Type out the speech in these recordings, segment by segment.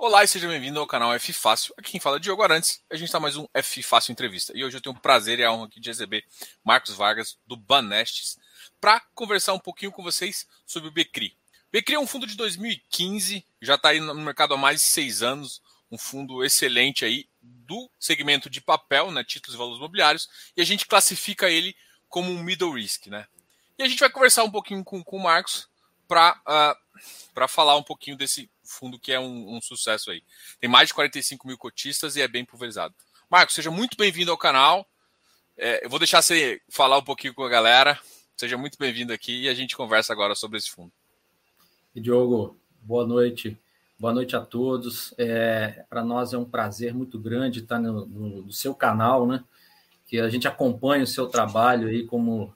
Olá e seja bem-vindo ao canal F Fácil. Aqui quem fala é Diogo Arantes. A gente está mais um F Fácil Entrevista. E hoje eu tenho o prazer e a honra aqui de receber Marcos Vargas, do Banestes, para conversar um pouquinho com vocês sobre o Becri. Becri é um fundo de 2015, já está aí no mercado há mais de seis anos, um fundo excelente aí do segmento de papel, né, títulos e valores imobiliários, e a gente classifica ele como um middle risk, né? E a gente vai conversar um pouquinho com, com o Marcos para uh, falar um pouquinho desse fundo que é um, um, sucesso aí. Tem mais de 45 mil cotistas e é bem pulverizado. Marcos, seja muito bem-vindo ao canal. É, eu vou deixar você falar um pouquinho com a galera. Seja muito bem-vindo aqui e a gente conversa agora sobre esse fundo. Diogo, boa noite. Boa noite a todos. É, Para nós é um prazer muito grande estar no, no, no, seu canal, né? Que a gente acompanha o seu trabalho aí como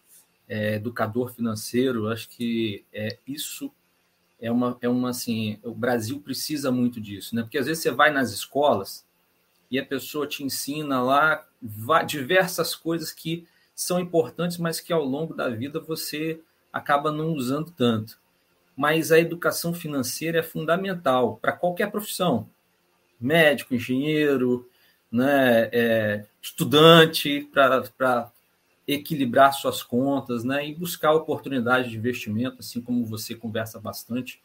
é, educador financeiro. Acho que é, isso é uma, é uma assim, o Brasil precisa muito disso, né? Porque às vezes você vai nas escolas e a pessoa te ensina lá diversas coisas que são importantes, mas que ao longo da vida você acaba não usando tanto. Mas a educação financeira é fundamental para qualquer profissão, médico, engenheiro, né, é, estudante, para equilibrar suas contas, né, e buscar oportunidades de investimento, assim como você conversa bastante,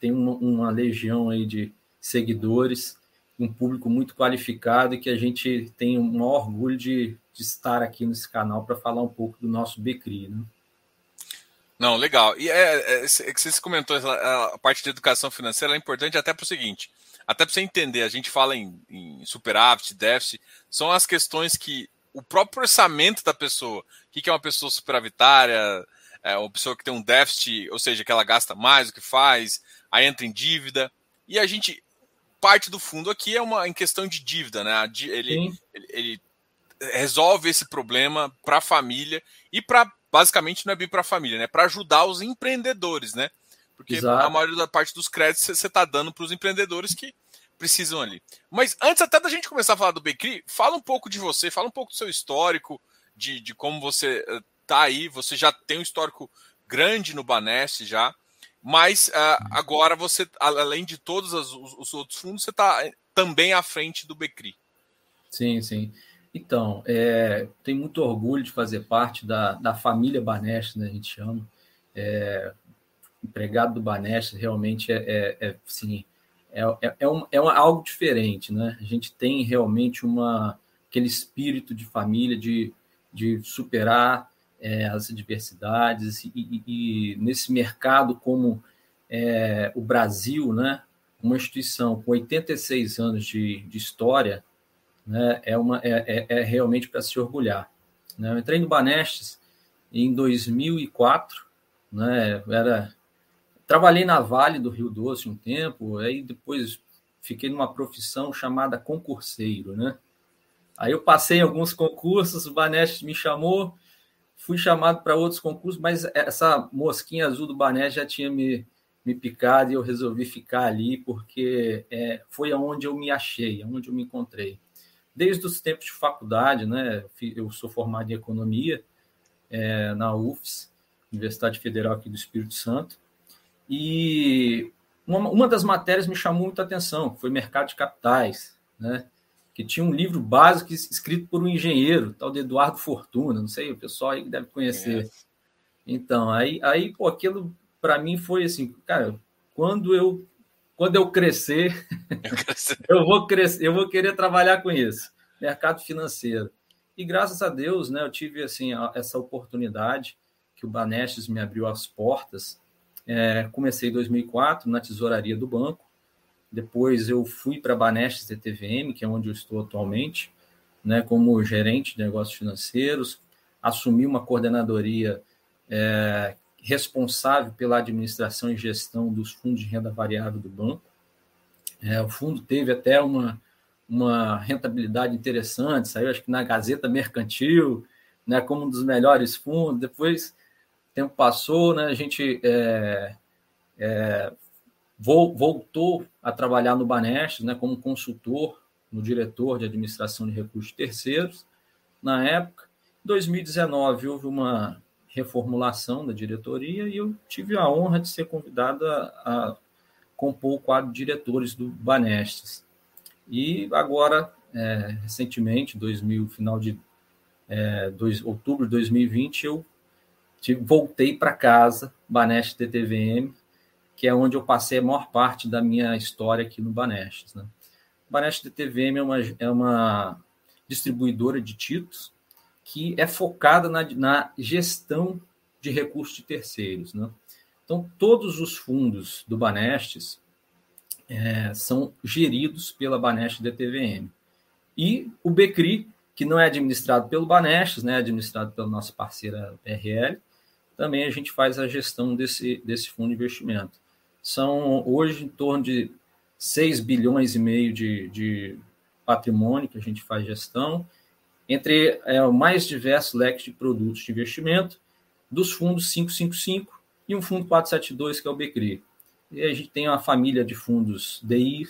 tem uma, uma legião aí de seguidores, um público muito qualificado e que a gente tem um maior orgulho de, de estar aqui nesse canal para falar um pouco do nosso Becri, né? Não, legal. E é, é, é que você comentou a parte de educação financeira é importante até para o seguinte, até para você entender, a gente fala em, em superávit, déficit, são as questões que o próprio orçamento da pessoa. O que é uma pessoa superavitária? É uma pessoa que tem um déficit, ou seja, que ela gasta mais do que faz, aí entra em dívida. E a gente. Parte do fundo aqui é uma em questão de dívida, né? Ele, ele, ele resolve esse problema para a família e para basicamente não é bem para a família, né? Para ajudar os empreendedores, né? Porque Exato. a maioria da parte dos créditos você está dando para os empreendedores que precisam ali. Mas antes até da gente começar a falar do Becri, fala um pouco de você, fala um pouco do seu histórico, de, de como você eh, aí. Você já tem um histórico grande no Banest já, mas uh, agora você, além de todos os, os outros fundos, você está eh, também à frente do Becri. Sim, sim. Então, é, tenho muito orgulho de fazer parte da, da família Banest, né, a gente chama. É, empregado do Banest realmente é, é, é assim, é, é, é, um, é algo diferente, né? A gente tem realmente uma, aquele espírito de família, de, de superar é, as adversidades, e, e, e, nesse mercado como é, o Brasil, né? Uma instituição com 86 anos de, de história, né? É, uma, é, é, é realmente para se orgulhar. Né? Eu entrei no Banestes em 2004, né? Era Trabalhei na Vale do Rio Doce um tempo, aí depois fiquei numa profissão chamada concurseiro, né? Aí eu passei em alguns concursos, o Baneste me chamou, fui chamado para outros concursos, mas essa mosquinha azul do Baneste já tinha me, me picado e eu resolvi ficar ali porque é, foi aonde eu me achei, aonde eu me encontrei. Desde os tempos de faculdade, né? Eu sou formado em economia é, na UFS, Universidade Federal aqui do Espírito Santo. E uma, uma das matérias me chamou muita atenção, foi mercado de capitais, né? que tinha um livro básico escrito por um engenheiro, tal de Eduardo Fortuna, não sei, o pessoal aí deve conhecer. É. Então, aí, aí pô, aquilo para mim foi assim, cara, quando eu quando eu crescer, eu, eu vou crescer, eu vou querer trabalhar com isso, mercado financeiro. E graças a Deus, né, eu tive assim essa oportunidade que o Banestes me abriu as portas é, comecei em 2004 na tesouraria do banco. Depois eu fui para a Banestes TTVM, que é onde eu estou atualmente, né, como gerente de negócios financeiros. Assumi uma coordenadoria é, responsável pela administração e gestão dos fundos de renda variável do banco. É, o fundo teve até uma, uma rentabilidade interessante, saiu acho que na Gazeta Mercantil, né, como um dos melhores fundos. Depois tempo passou, né? A gente é, é, voltou a trabalhar no Banestes, né? Como consultor no diretor de administração de recursos terceiros. Na época, em 2019 houve uma reformulação da diretoria e eu tive a honra de ser convidado a, compor o quadro de diretores do Banestes. E agora, é, recentemente, 2000, final de é, dois, outubro de 2020, eu voltei para casa, Banestes TTVM, que é onde eu passei a maior parte da minha história aqui no Banestes. Né? Banestes TTVM é uma, é uma distribuidora de títulos que é focada na, na gestão de recursos de terceiros. Né? Então, todos os fundos do Banestes é, são geridos pela Banestes DTVM. E o Becri, que não é administrado pelo Banestes, né, é administrado pela nossa parceira PRL, também a gente faz a gestão desse, desse fundo de investimento. São hoje em torno de 6 bilhões e meio de, de patrimônio que a gente faz gestão, entre é, o mais diverso leque de produtos de investimento, dos fundos 555 e um fundo 472, que é o BCRI. E a gente tem uma família de fundos DI,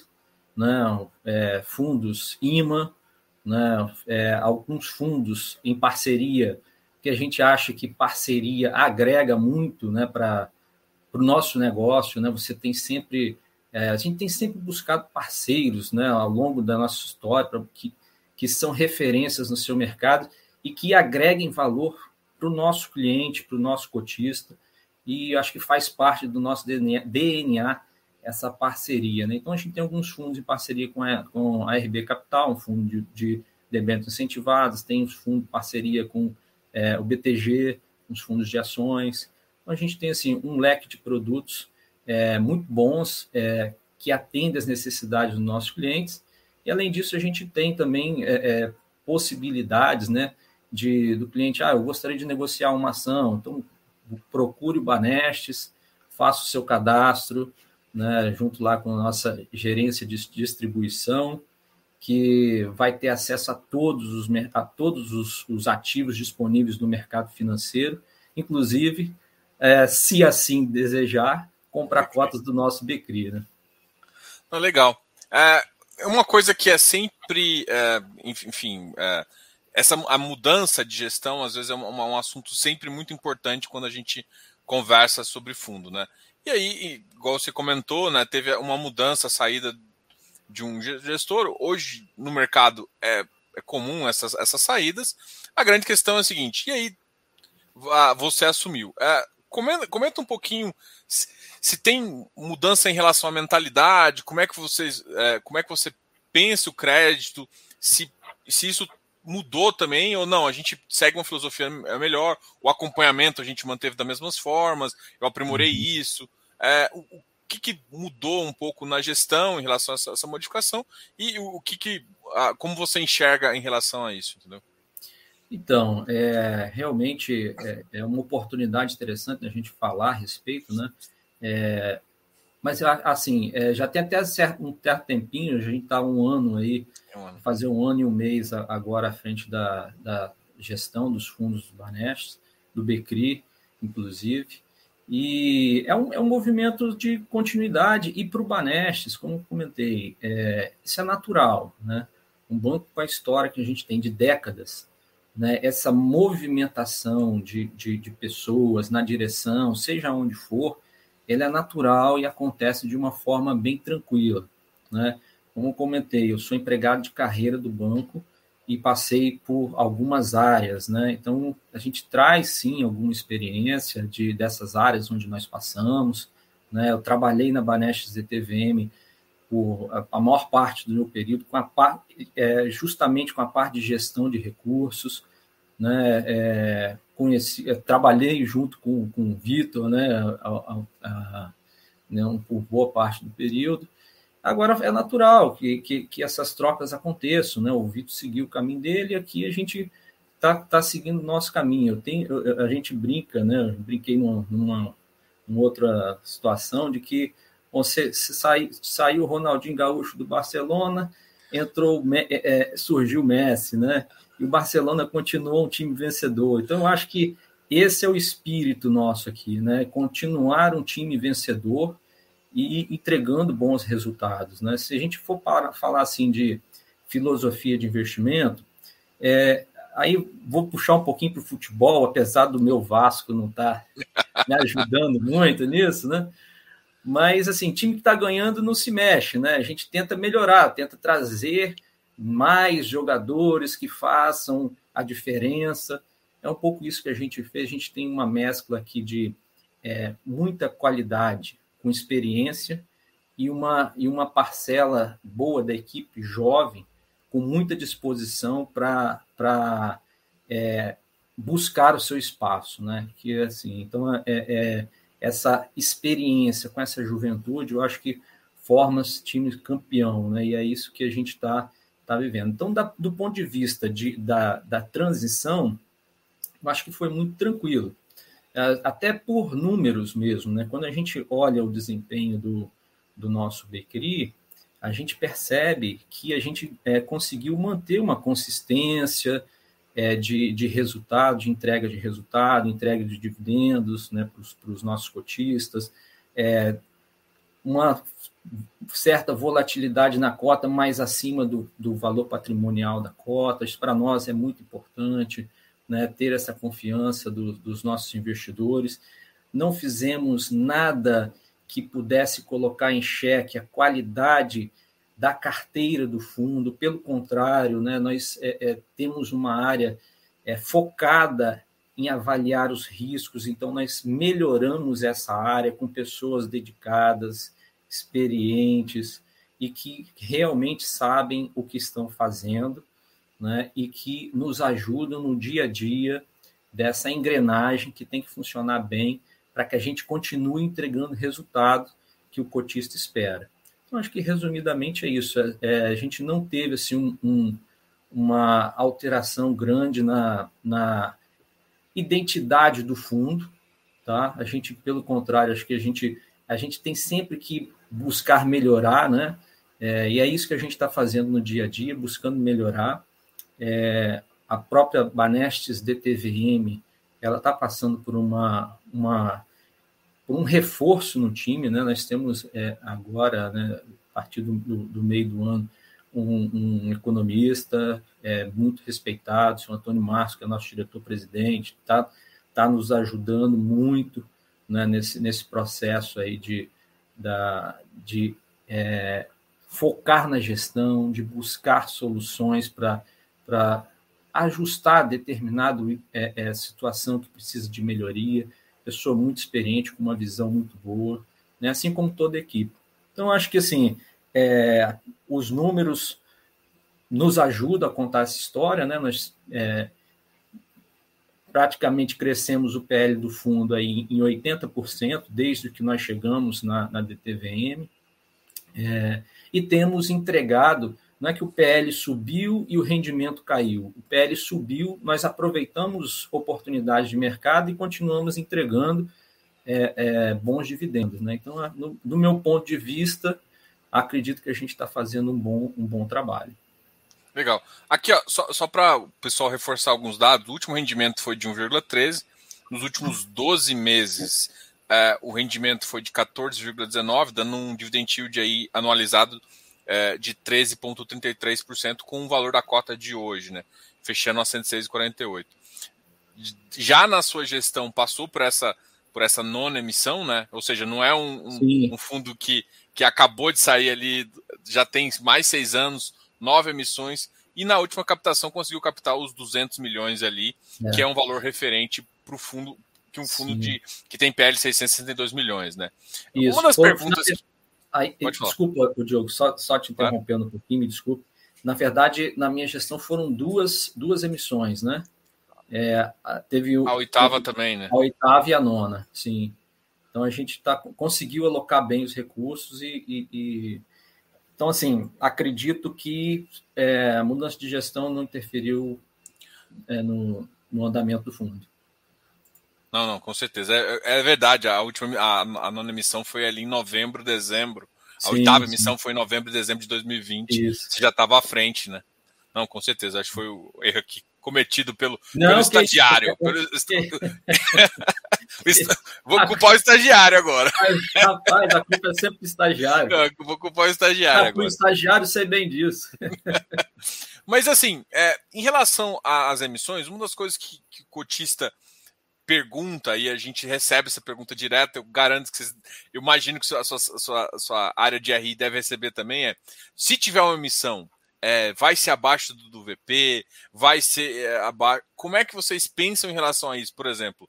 né, é, fundos IMA, né, é, alguns fundos em parceria, que a gente acha que parceria agrega muito né, para o nosso negócio. Né, você tem sempre. É, a gente tem sempre buscado parceiros né, ao longo da nossa história que, que são referências no seu mercado e que agreguem valor para o nosso cliente, para o nosso cotista e acho que faz parte do nosso DNA, essa parceria. Né? Então, a gente tem alguns fundos em parceria com a, com a RB Capital, um fundo de, de debêntures incentivados, tem os fundos de parceria com é, o BTG, os fundos de ações. Então, a gente tem assim, um leque de produtos é, muito bons é, que atendem às necessidades dos nossos clientes. E, além disso, a gente tem também é, é, possibilidades né, de, do cliente, ah, eu gostaria de negociar uma ação, então procure o Banestes, faça o seu cadastro, né, junto lá com a nossa gerência de distribuição, que vai ter acesso a todos os, a todos os, os ativos disponíveis no mercado financeiro, inclusive, é, se assim desejar, comprar cotas do nosso Becri. Né? Legal. É, uma coisa que é sempre, é, enfim, é, essa a mudança de gestão às vezes é um, um, assunto sempre muito importante quando a gente conversa sobre fundo, né? E aí, igual você comentou, né, teve uma mudança, a saída de um gestor. Hoje no mercado é, é comum essas, essas saídas. A grande questão é a seguinte: e aí você assumiu? É, comenta, comenta um pouquinho se, se, tem mudança em relação à mentalidade, como é que vocês, é, como é que você pensa o crédito, se, se isso mudou também ou não? A gente segue uma filosofia é melhor, o acompanhamento a gente manteve das mesmas formas, eu aprimorei uhum. isso. É, o, o que, que, mudou um pouco na gestão em relação a essa, essa modificação e o, o que, que a, como você enxerga em relação a isso, entendeu? Então, é, realmente é, é uma oportunidade interessante a gente falar a respeito, né? É, mas, assim, é, já tem até certo, um certo tempinho, a gente está um ano aí, é um ano. fazer um ano e um mês agora à frente da, da gestão dos fundos do Banestes, do Becri, inclusive. E é um, é um movimento de continuidade. E para o Banestes, como comentei, é, isso é natural. Né? Um banco com a história que a gente tem de décadas, né? essa movimentação de, de, de pessoas na direção, seja onde for, ele é natural e acontece de uma forma bem tranquila. Né? Como comentei, eu sou empregado de carreira do banco e passei por algumas áreas, né? Então a gente traz sim alguma experiência de dessas áreas onde nós passamos, né? Eu trabalhei na Banestes TVM por a, a maior parte do meu período com a parte é, justamente com a parte de gestão de recursos, né? É, conheci, trabalhei junto com, com o Vitor, né, a, a, né, por boa parte do período. Agora é natural que, que, que, essas trocas aconteçam, né? O Vitor seguiu o caminho dele e aqui a gente tá, tá seguindo o nosso caminho. Eu tenho, eu, a gente brinca, né? Eu brinquei numa, numa, numa, outra situação de que você se sai, saiu o Ronaldinho Gaúcho do Barcelona, entrou, é, é, surgiu o Messi, né? e o Barcelona continuou um time vencedor. Então, eu acho que esse é o espírito nosso aqui, né? Continuar um time vencedor e entregando bons resultados, né? Se a gente for para falar assim de filosofia de investimento, é, aí vou puxar um pouquinho para o futebol, apesar do meu Vasco não estar tá me ajudando muito nisso, né? Mas, assim, time que está ganhando não se mexe, né? A gente tenta melhorar, tenta trazer mais jogadores que façam a diferença. É um pouco isso que a gente fez. A gente tem uma mescla aqui de é, muita qualidade com experiência e uma, e uma parcela boa da equipe jovem com muita disposição para é, buscar o seu espaço, né? Que assim, então é, é, essa experiência com essa juventude, eu acho que forma time campeão, né? E é isso que a gente está tá vivendo. Então, da, do ponto de vista de, da, da transição, eu acho que foi muito tranquilo, é, até por números mesmo, né? Quando a gente olha o desempenho do, do nosso Becri, a gente percebe que a gente é, conseguiu manter uma consistência é, de, de resultado, de entrega de resultado, entrega de dividendos né, para os nossos cotistas, é, uma certa volatilidade na cota mais acima do, do valor patrimonial da cota. Isso para nós é muito importante, né, ter essa confiança do, dos nossos investidores. Não fizemos nada que pudesse colocar em xeque a qualidade da carteira do fundo. Pelo contrário, né, nós é, é, temos uma área é, focada em avaliar os riscos, então nós melhoramos essa área com pessoas dedicadas, experientes e que realmente sabem o que estão fazendo né, e que nos ajudam no dia a dia dessa engrenagem que tem que funcionar bem para que a gente continue entregando resultado que o cotista espera. Então, acho que resumidamente é isso. É, é, a gente não teve assim, um, um, uma alteração grande na, na identidade do fundo. Tá? A gente, pelo contrário, acho que a gente, a gente tem sempre que buscar melhorar, né? É, e é isso que a gente está fazendo no dia a dia, buscando melhorar. É, a própria Banestes DTVM ela está passando por uma, uma por um reforço no time, né? Nós temos é, agora, né, a partir do, do, meio do ano, um, um economista é, muito respeitado, o senhor Antônio Márcio, que é nosso diretor-presidente, está tá nos ajudando muito né, nesse, nesse processo aí de, da, de é, focar na gestão, de buscar soluções para ajustar determinada é, é, situação que precisa de melhoria. Pessoa muito experiente, com uma visão muito boa, né? assim como toda a equipe. Então, acho que assim, é, os números nos ajudam a contar essa história. Né? Nós é, praticamente crescemos o PL do fundo aí em 80%, desde que nós chegamos na, na DTVM. É, e temos entregado não é que o PL subiu e o rendimento caiu. O PL subiu, nós aproveitamos oportunidades de mercado e continuamos entregando é, é, bons dividendos. Né? Então, no, do meu ponto de vista, acredito que a gente está fazendo um bom, um bom trabalho. Legal. Aqui, ó, só, só para o pessoal reforçar alguns dados, o último rendimento foi de 1,13. Nos últimos 12 meses, é, o rendimento foi de 14,19, dando um dividend yield aí anualizado é, de 13,33% com o valor da cota de hoje, né? Fechando a 106,48. Já na sua gestão, passou por essa, por essa nona emissão, né? Ou seja, não é um, um, um fundo que, que acabou de sair ali, já tem mais seis anos, nove emissões, e na última captação conseguiu captar os 200 milhões ali, é. que é um valor referente para o fundo, que um fundo de, que tem PL 662 milhões, né? Isso. Uma das Pô, perguntas. Aí, desculpa, o Diogo, só, só te interrompendo um pouquinho, me desculpe. Na verdade, na minha gestão foram duas, duas emissões, né? É, teve o, a oitava também, né? A oitava e a nona, sim. Então a gente tá, conseguiu alocar bem os recursos e, e, e... então assim acredito que é, a mudança de gestão não interferiu é, no, no andamento do fundo. Não, não, com certeza. É, é verdade, a última a, a, nona emissão foi ali em novembro, dezembro. A sim, oitava sim. emissão foi em novembro, dezembro de 2020. Isso. Você já estava à frente, né? Não, com certeza. Acho que foi o erro aqui cometido pelo, não, pelo estagiário. Pelo... Vou culpar o estagiário agora. Rapaz, a culpa é sempre do estagiário. Não, vou culpar o estagiário. agora. O estagiário sei bem disso. Mas assim, é, em relação às emissões, uma das coisas que, que o cotista pergunta e a gente recebe essa pergunta direto. Eu garanto que vocês, eu imagino que a sua, a sua, a sua área de RI deve receber também. É se tiver uma emissão, é, vai ser abaixo do, do VP, vai ser é, abaixo. Como é que vocês pensam em relação a isso? Por exemplo,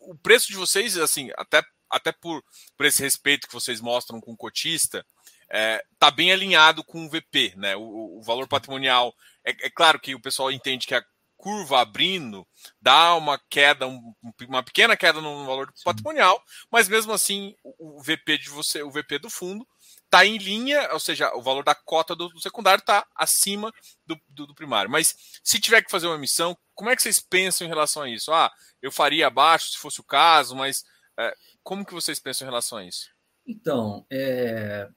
o preço de vocês, assim, até, até por, por esse respeito que vocês mostram com o cotista, é, tá bem alinhado com o VP, né? O, o valor patrimonial. É, é, claro que o pessoal entende que a curva abrindo dá uma queda, um, uma pequena queda no valor patrimonial, mas mesmo assim o, o VP de você, o VP do fundo, está em linha, ou seja, o valor da cota do, do secundário está acima do, do, do, primário. Mas se tiver que fazer uma emissão, como é que vocês pensam em relação a isso? Ah, eu faria abaixo se fosse o caso, mas é, como que vocês pensam em relação a isso? Então, é,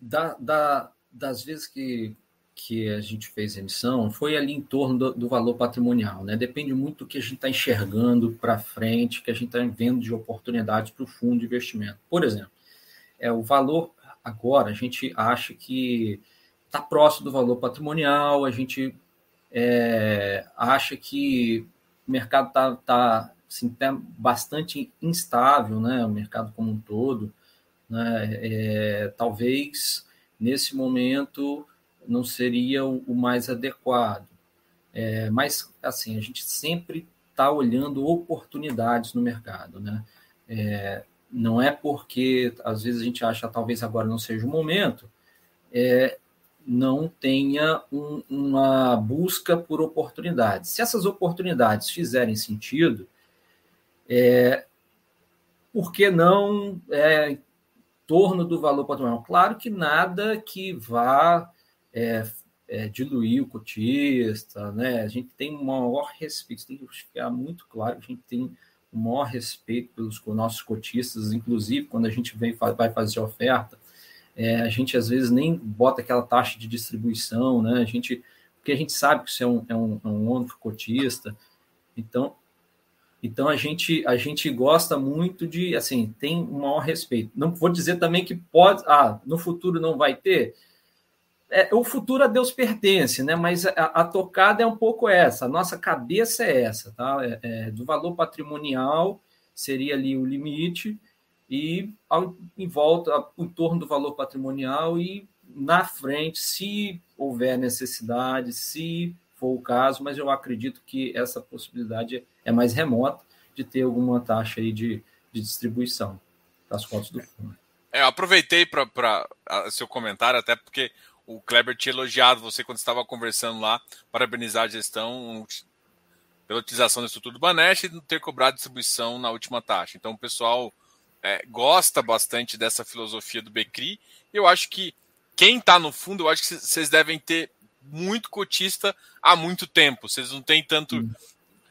da, da, das vezes que, que a gente fez emissão, foi ali em torno do, do valor patrimonial. Né? Depende muito do que a gente está enxergando para frente, que a gente está vendo de oportunidades para o fundo de investimento. Por exemplo, é o valor agora, a gente acha que está próximo do valor patrimonial, a gente é, acha que o mercado está tá, assim, tá bastante instável, né? o mercado como um todo. Né? É, talvez nesse momento não seria o, mais adequado. É, mas assim, a gente sempre está olhando oportunidades no mercado. Né? É, não é porque às vezes a gente acha talvez agora não seja o momento, é, não tenha um, uma busca por oportunidades. Se essas oportunidades fizerem sentido, é, por que não é, torno do valor patrimonial. Claro que nada que vá é, é, diluir o cotista, né? A gente tem um maior respeito, tem que ficar muito claro a gente tem um maior respeito pelos nossos cotistas, inclusive quando a gente vem vai fazer oferta, é, a gente às vezes nem bota aquela taxa de distribuição, né? A gente, porque a gente sabe que isso é um, é um, é um cotista, então então a gente a gente gosta muito de assim tem um maior respeito. Não vou dizer também que pode ah no futuro não vai ter. É, o futuro a Deus pertence, né? Mas a, a, tocada é um pouco essa. A nossa cabeça é essa, tá? É, é, do valor patrimonial seria ali o limite e ao, em volta, em torno do valor patrimonial e na frente, se houver necessidade, se for o caso, mas eu acredito que essa possibilidade é mais remota de ter alguma taxa aí de, de distribuição das cotas do fundo. É, eu aproveitei para seu comentário, até porque o Kleber tinha elogiado você quando estava conversando lá, parabenizar a gestão pela utilização da estrutura do Banesh e ter cobrado distribuição na última taxa. Então o pessoal é, gosta bastante dessa filosofia do Becri. Eu acho que quem está no fundo, eu acho que vocês devem ter muito cotista há muito tempo. Vocês não têm tanto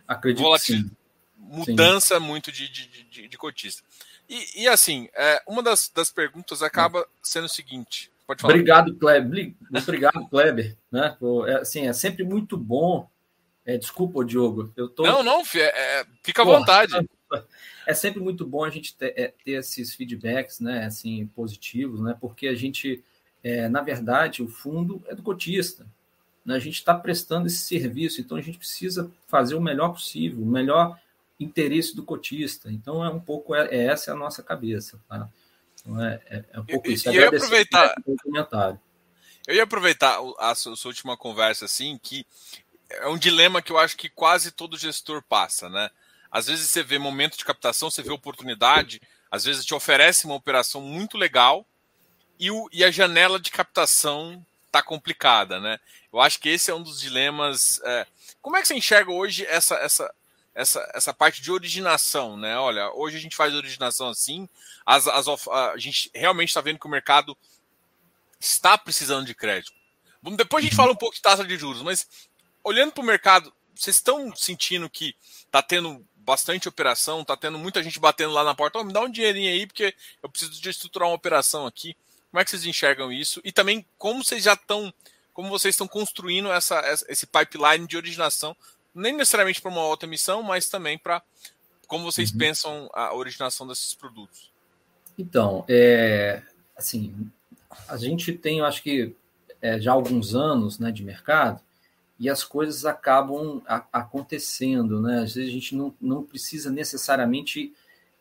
Acredito volatil... mudança sim. muito de, de, de, de, cotista. E, e assim, é, uma das, das perguntas acaba sendo o seguinte. Pode falar. Obrigado, Kleber. Obrigado, Kleber. Né? É, assim, é sempre muito bom. É, desculpa, Diogo. Eu tô... Não, não, é, fica à vontade. É sempre muito bom a gente ter, é, ter esses feedbacks né, assim, positivos, né? Porque a gente, é, na verdade, o fundo é do cotista. Né? A gente está prestando esse serviço, então a gente precisa fazer o melhor possível, o melhor interesse do cotista. Então é um pouco é, é essa é a nossa cabeça, tá? Então, é, é, é um pouco isso. E, eu aproveitar comentário. Eu ia aproveitar a sua, a sua última conversa assim, que é um dilema que eu acho que quase todo gestor passa, né? Às vezes você vê momento de captação, você vê oportunidade, às vezes te oferece uma operação muito legal e, o, e a janela de captação tá complicada, né? Eu acho que esse é um dos dilemas. É... Como é que você enxerga hoje essa, essa, essa, essa parte de originação, né? Olha, hoje a gente faz originação assim, as, as, a gente realmente está vendo que o mercado está precisando de crédito. Depois a gente fala um pouco de taxa de juros, mas olhando para o mercado, vocês estão sentindo que está tendo bastante operação, está tendo muita gente batendo lá na porta, oh, me dá um dinheirinho aí, porque eu preciso de estruturar uma operação aqui. Como é que vocês enxergam isso? E também como vocês já estão, como vocês estão construindo essa, esse pipeline de originação, nem necessariamente para uma outra emissão, mas também para como vocês uhum. pensam a originação desses produtos. Então, é, assim, a gente tem, eu acho que é, já alguns anos né, de mercado, e as coisas acabam a, acontecendo, né? Às vezes a gente não, não precisa necessariamente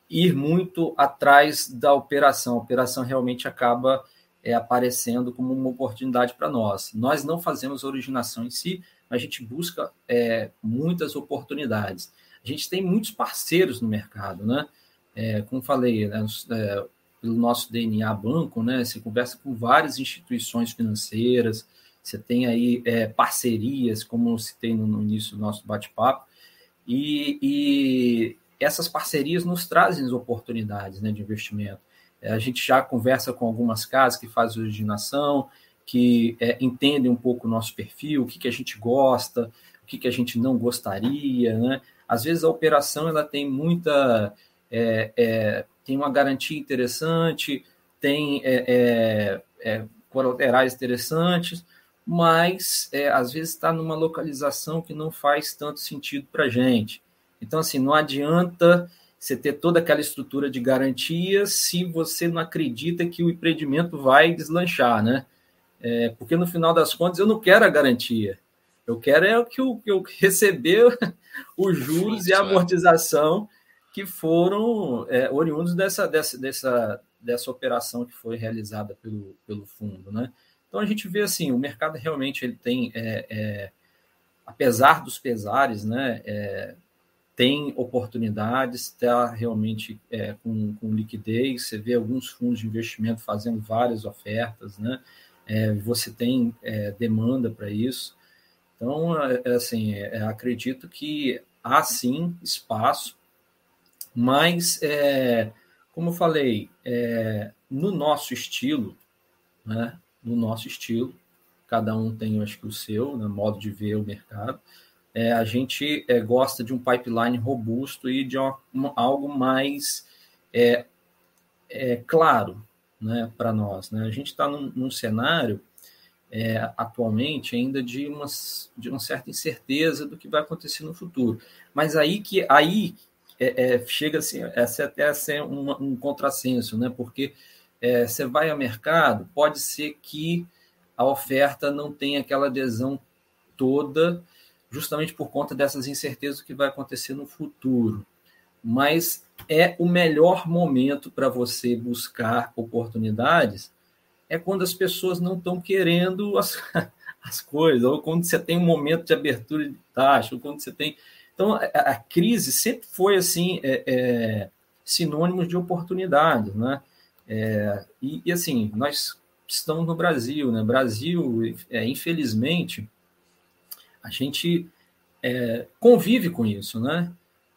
ir muito atrás da operação. A operação realmente acaba é, aparecendo como uma oportunidade para nós. Nós não fazemos originação em si, a gente busca é, muitas oportunidades. A gente tem muitos parceiros no mercado, né? É, como falei, né, é, pelo nosso DNA banco, né? Você conversa com várias instituições financeiras, você tem aí é, parcerias, como se tem no, no início do nosso bate-papo, e, e, essas parcerias nos trazem oportunidades né, de investimento. É, a gente já conversa com algumas casas que fazem originação, que é, entendem um pouco o nosso perfil, o que, que a gente gosta, o que, que a gente não gostaria. Né? Às vezes a operação ela tem muita. É, é tem uma garantia interessante, tem é, é, colaterais interessantes, mas é, às vezes está numa localização que não faz tanto sentido para a gente. Então, assim, não adianta você ter toda aquela estrutura de garantia se você não acredita que o empreendimento vai deslanchar, né? É, porque no final das contas eu não quero a garantia. Eu quero é o que eu, eu receber os juros e a é. amortização que foram é, oriundos dessa, dessa, dessa, dessa operação que foi realizada pelo, pelo fundo, né? Então a gente vê assim, o mercado realmente ele tem, é, é, apesar dos pesares, né, tem oportunidades, está realmente com, com, liquidez. Você vê alguns fundos de investimento fazendo várias ofertas, né? É, você tem é, demanda para isso. Então, assim, acredito que há sim espaço, mas, como eu falei, no nosso estilo, né, no nosso estilo. Cada um tem, acho que, o seu, né, modo de ver o mercado. É, a gente é, gosta de um pipeline robusto e de uma, uma, algo mais é, é claro né, para nós. Né? A gente está num, num, cenário é, atualmente ainda de, umas, de uma certa incerteza do que vai acontecer no futuro. Mas aí que aí é, é, chega assim, essa até a ser um, contrassenso, né? porque é, você vai ao mercado, pode ser que a oferta não tenha aquela adesão toda, justamente por conta dessas incertezas que vai acontecer no futuro. Mas é o melhor momento para você buscar oportunidades é quando as pessoas não estão querendo as, as coisas, ou quando você tem um momento de abertura de taxa, ou quando você tem. Então, a, a crise sempre foi assim é, é, sinônimo de oportunidades, né? É, e, e, assim, nós estamos no Brasil, né? Brasil, é, infelizmente, a gente é, convive com isso, né?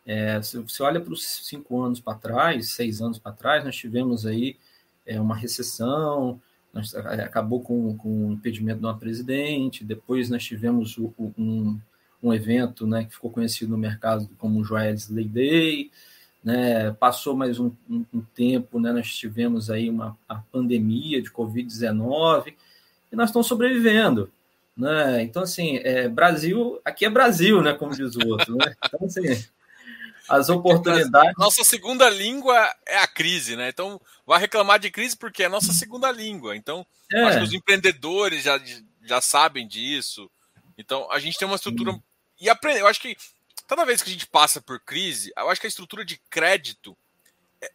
É, se você olha para os cinco anos para trás, seis anos para trás, nós tivemos aí é, uma recessão, nós, acabou com, com o impedimento de uma presidente, depois nós tivemos o, o, um, um evento né, que ficou conhecido no mercado como o Joelis Lay Day, né? Passou mais um, um, um, tempo, né? nós tivemos aí uma a pandemia de Covid-19 e nós estamos sobrevivendo. Né? Então, assim, é, Brasil, aqui é Brasil, né? como diz o outro. Né? Então, assim, as oportunidades. Nossa segunda língua é a crise, né? Então, vai reclamar de crise porque é nossa segunda língua. Então, é. acho que os empreendedores já, já sabem disso. Então, a gente tem uma estrutura. Sim. E aprender, eu acho que toda vez que a gente passa por crise, eu acho que a estrutura de crédito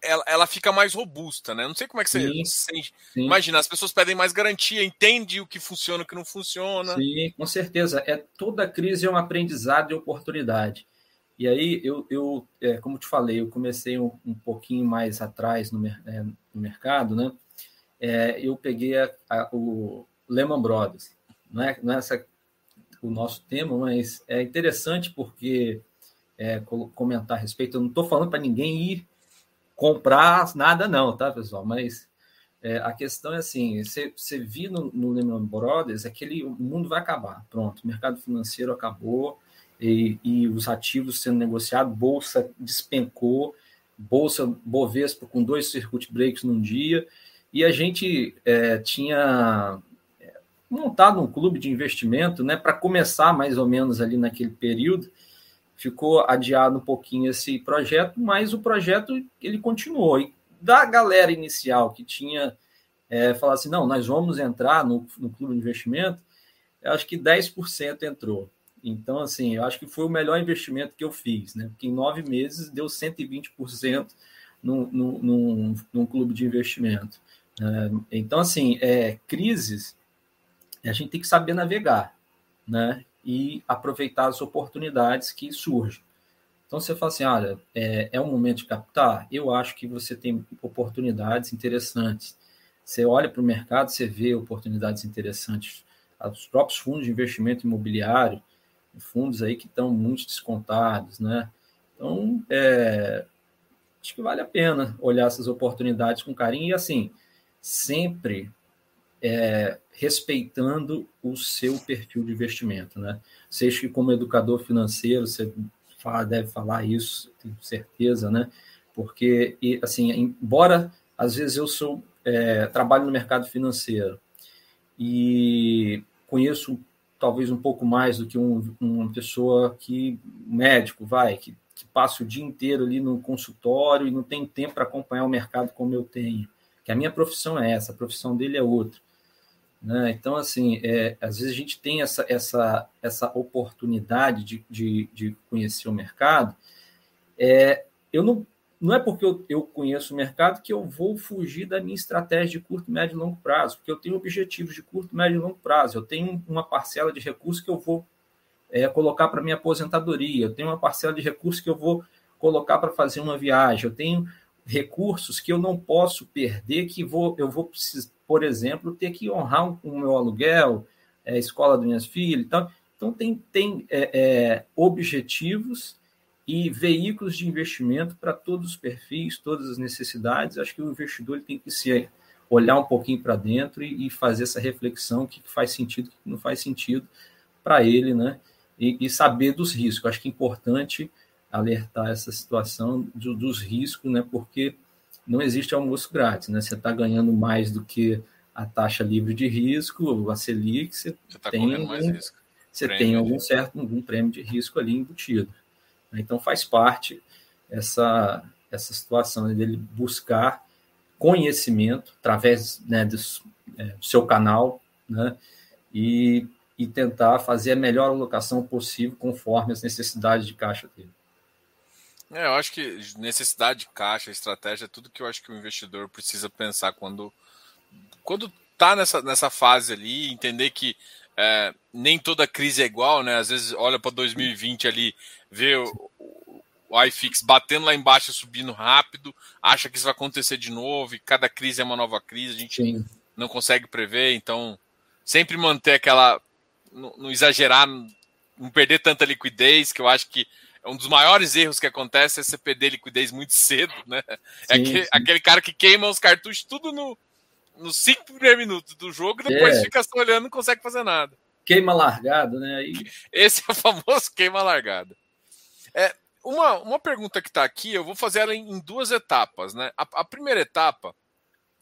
ela, ela fica mais robusta, né? Não sei como é que você, sim, sim. imagina, as pessoas pedem mais garantia, entende o que funciona e o que não funciona. Sim, com certeza. É toda crise é um aprendizado e oportunidade. E aí eu, eu é, como te falei, eu comecei um, um pouquinho mais atrás no, é, no mercado, né? É, eu peguei a, a, o Lehman Brothers, não é, não é essa o nosso tema, mas é interessante porque é, comentar a respeito. Eu não estou falando para ninguém ir comprar nada, não, tá, pessoal? Mas é, a questão é assim: você, você viu no, no Lehman Brothers aquele o mundo vai acabar. Pronto, o mercado financeiro acabou e, e os ativos sendo negociados, bolsa despencou, bolsa Bovespa com dois circuit breaks num dia, e a gente é, tinha montado um clube de investimento, né, para começar mais ou menos ali naquele período. Ficou adiado um pouquinho esse projeto, mas o projeto ele continuou. E da galera inicial que tinha é, falado assim, não, nós vamos entrar no, no clube de investimento, acho que 10% entrou. Então, assim, eu acho que foi o melhor investimento que eu fiz, né? Porque em nove meses deu 120% num, num, num, num clube de investimento. É, então, assim, é, crises, a gente tem que saber navegar, né? E aproveitar as oportunidades que surgem. Então, você fala assim, olha, é, é um momento de captar? Eu acho que você tem oportunidades interessantes. Você olha para o mercado, você vê oportunidades interessantes. Os próprios fundos de investimento imobiliário, fundos aí que estão muito descontados, né? Então, é, acho que vale a pena olhar essas oportunidades com carinho e, assim, sempre é, respeitando o seu perfil de investimento, né? Seja que como educador financeiro, você fala, deve falar isso, tenho certeza, né? Porque, e, assim, embora às vezes eu sou é, trabalho no mercado financeiro e conheço talvez um pouco mais do que um, uma pessoa que médico vai que, que passa o dia inteiro ali no consultório e não tem tempo para acompanhar o mercado como eu tenho que a minha profissão é essa a profissão dele é outra né? então assim é, às vezes a gente tem essa essa essa oportunidade de, de, de conhecer o mercado é, eu não não é porque eu, eu, conheço o mercado que eu vou fugir da minha estratégia de curto, médio e longo prazo, porque eu tenho objetivos de curto, médio e longo prazo. Eu tenho uma parcela de recursos que eu vou é, colocar para minha aposentadoria, eu tenho uma parcela de recursos que eu vou colocar para fazer uma viagem, eu tenho recursos que eu não posso perder, que vou, eu vou por exemplo, ter que honrar o meu aluguel, é, a escola das minhas filhas. Então, então tem, tem é objetivos e veículos de investimento para todos os perfis, todas as necessidades. Acho que o investidor tem que se olhar um pouquinho para dentro e, e, fazer essa reflexão, o que faz sentido, o que não faz sentido para ele, né? E, e, saber dos riscos. Acho que é importante alertar essa situação do, dos riscos, né? Porque não existe almoço grátis, né? Você está ganhando mais do que a taxa livre de risco, a Selic, você, você tá tem, você tem algum certo algum prêmio de risco ali embutido. Então faz parte essa, essa situação dele buscar conhecimento através né, do, é, do, seu canal né, e, e tentar fazer a melhor alocação possível conforme as necessidades de caixa dele. É, eu acho que necessidade de caixa, estratégia, é tudo que eu acho que o investidor precisa pensar quando quando está nessa, nessa fase ali, entender que é, nem toda crise é igual, né? Às vezes olha para 2020 ali, vê o, o iFix batendo lá embaixo, subindo rápido, acha que isso vai acontecer de novo, e cada crise é uma nova crise, a gente Sim. não consegue prever, então sempre manter aquela. Não, não exagerar, não perder tanta liquidez, que eu acho que é um dos maiores erros que acontece é você perder liquidez muito cedo, né? É sim, é aquele, sim. aquele, cara que queima os cartuchos tudo no, nos cinco primeiros minutos do jogo e depois é. fica só olhando e não consegue fazer nada. Queima largado, né? Aí... Esse é o famoso queima largado. Uma, uma pergunta que está aqui, eu vou fazer ela em, duas etapas. Né? A, a, primeira etapa,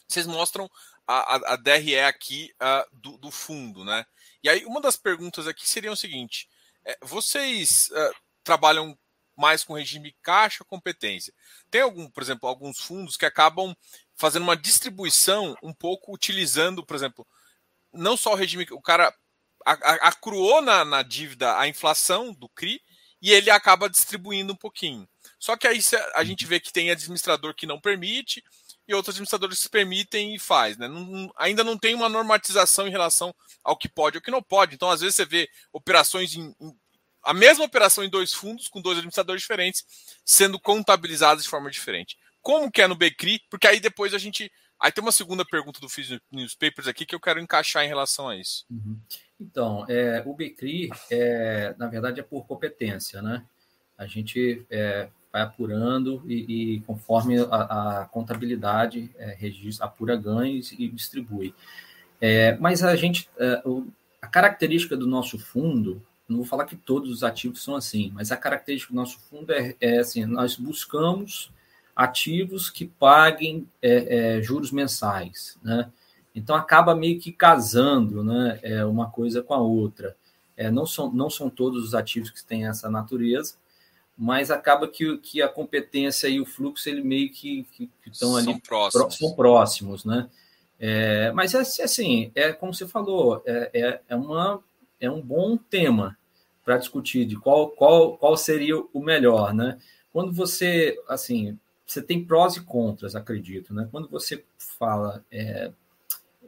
vocês mostram a, a, a DRE aqui uh, do, do, fundo. Né? E aí, uma das perguntas aqui seria o seguinte: é, vocês uh, trabalham mais com regime caixa competência? Tem algum, por exemplo, alguns fundos que acabam fazendo uma distribuição um pouco utilizando, por exemplo, não só o regime, o cara acruou na, na dívida a inflação do CRI e ele acaba distribuindo um pouquinho. Só que aí a gente vê que tem administrador que não permite e outros administradores que permitem e faz. Né? Não, ainda não tem uma normatização em relação ao que pode e que não pode. Então, às vezes, você vê operações em, em a mesma operação em dois fundos, com dois administradores diferentes, sendo contabilizadas de forma diferente. Como que é no Becri? Porque aí depois a gente. Aí tem uma segunda pergunta do Fiz Newspapers aqui que eu quero encaixar em relação a isso. Uhum. Então, é, o BCRI, é, na verdade, é por competência, né? A gente é, vai apurando e, e conforme a, a contabilidade é, registra, apura ganhos e distribui. É, mas a gente, é, a característica do nosso fundo, não vou falar que todos os ativos são assim, mas a característica do nosso fundo é, é assim, nós buscamos ativos que paguem é, juros mensais, né? Então acaba meio que casando né, é, uma coisa com a outra. É, não, são, não são todos os ativos que têm essa natureza, mas acaba que, que a competência e o fluxo ele meio que, que, que estão ali próximos. são próximos, né? É, mas é assim, é como você falou, é, é, é, uma, é um bom tema. para discutir de qual, qual, qual seria o melhor, né? Quando você, assim, você tem prós e contras, acredito, né? Quando você fala é,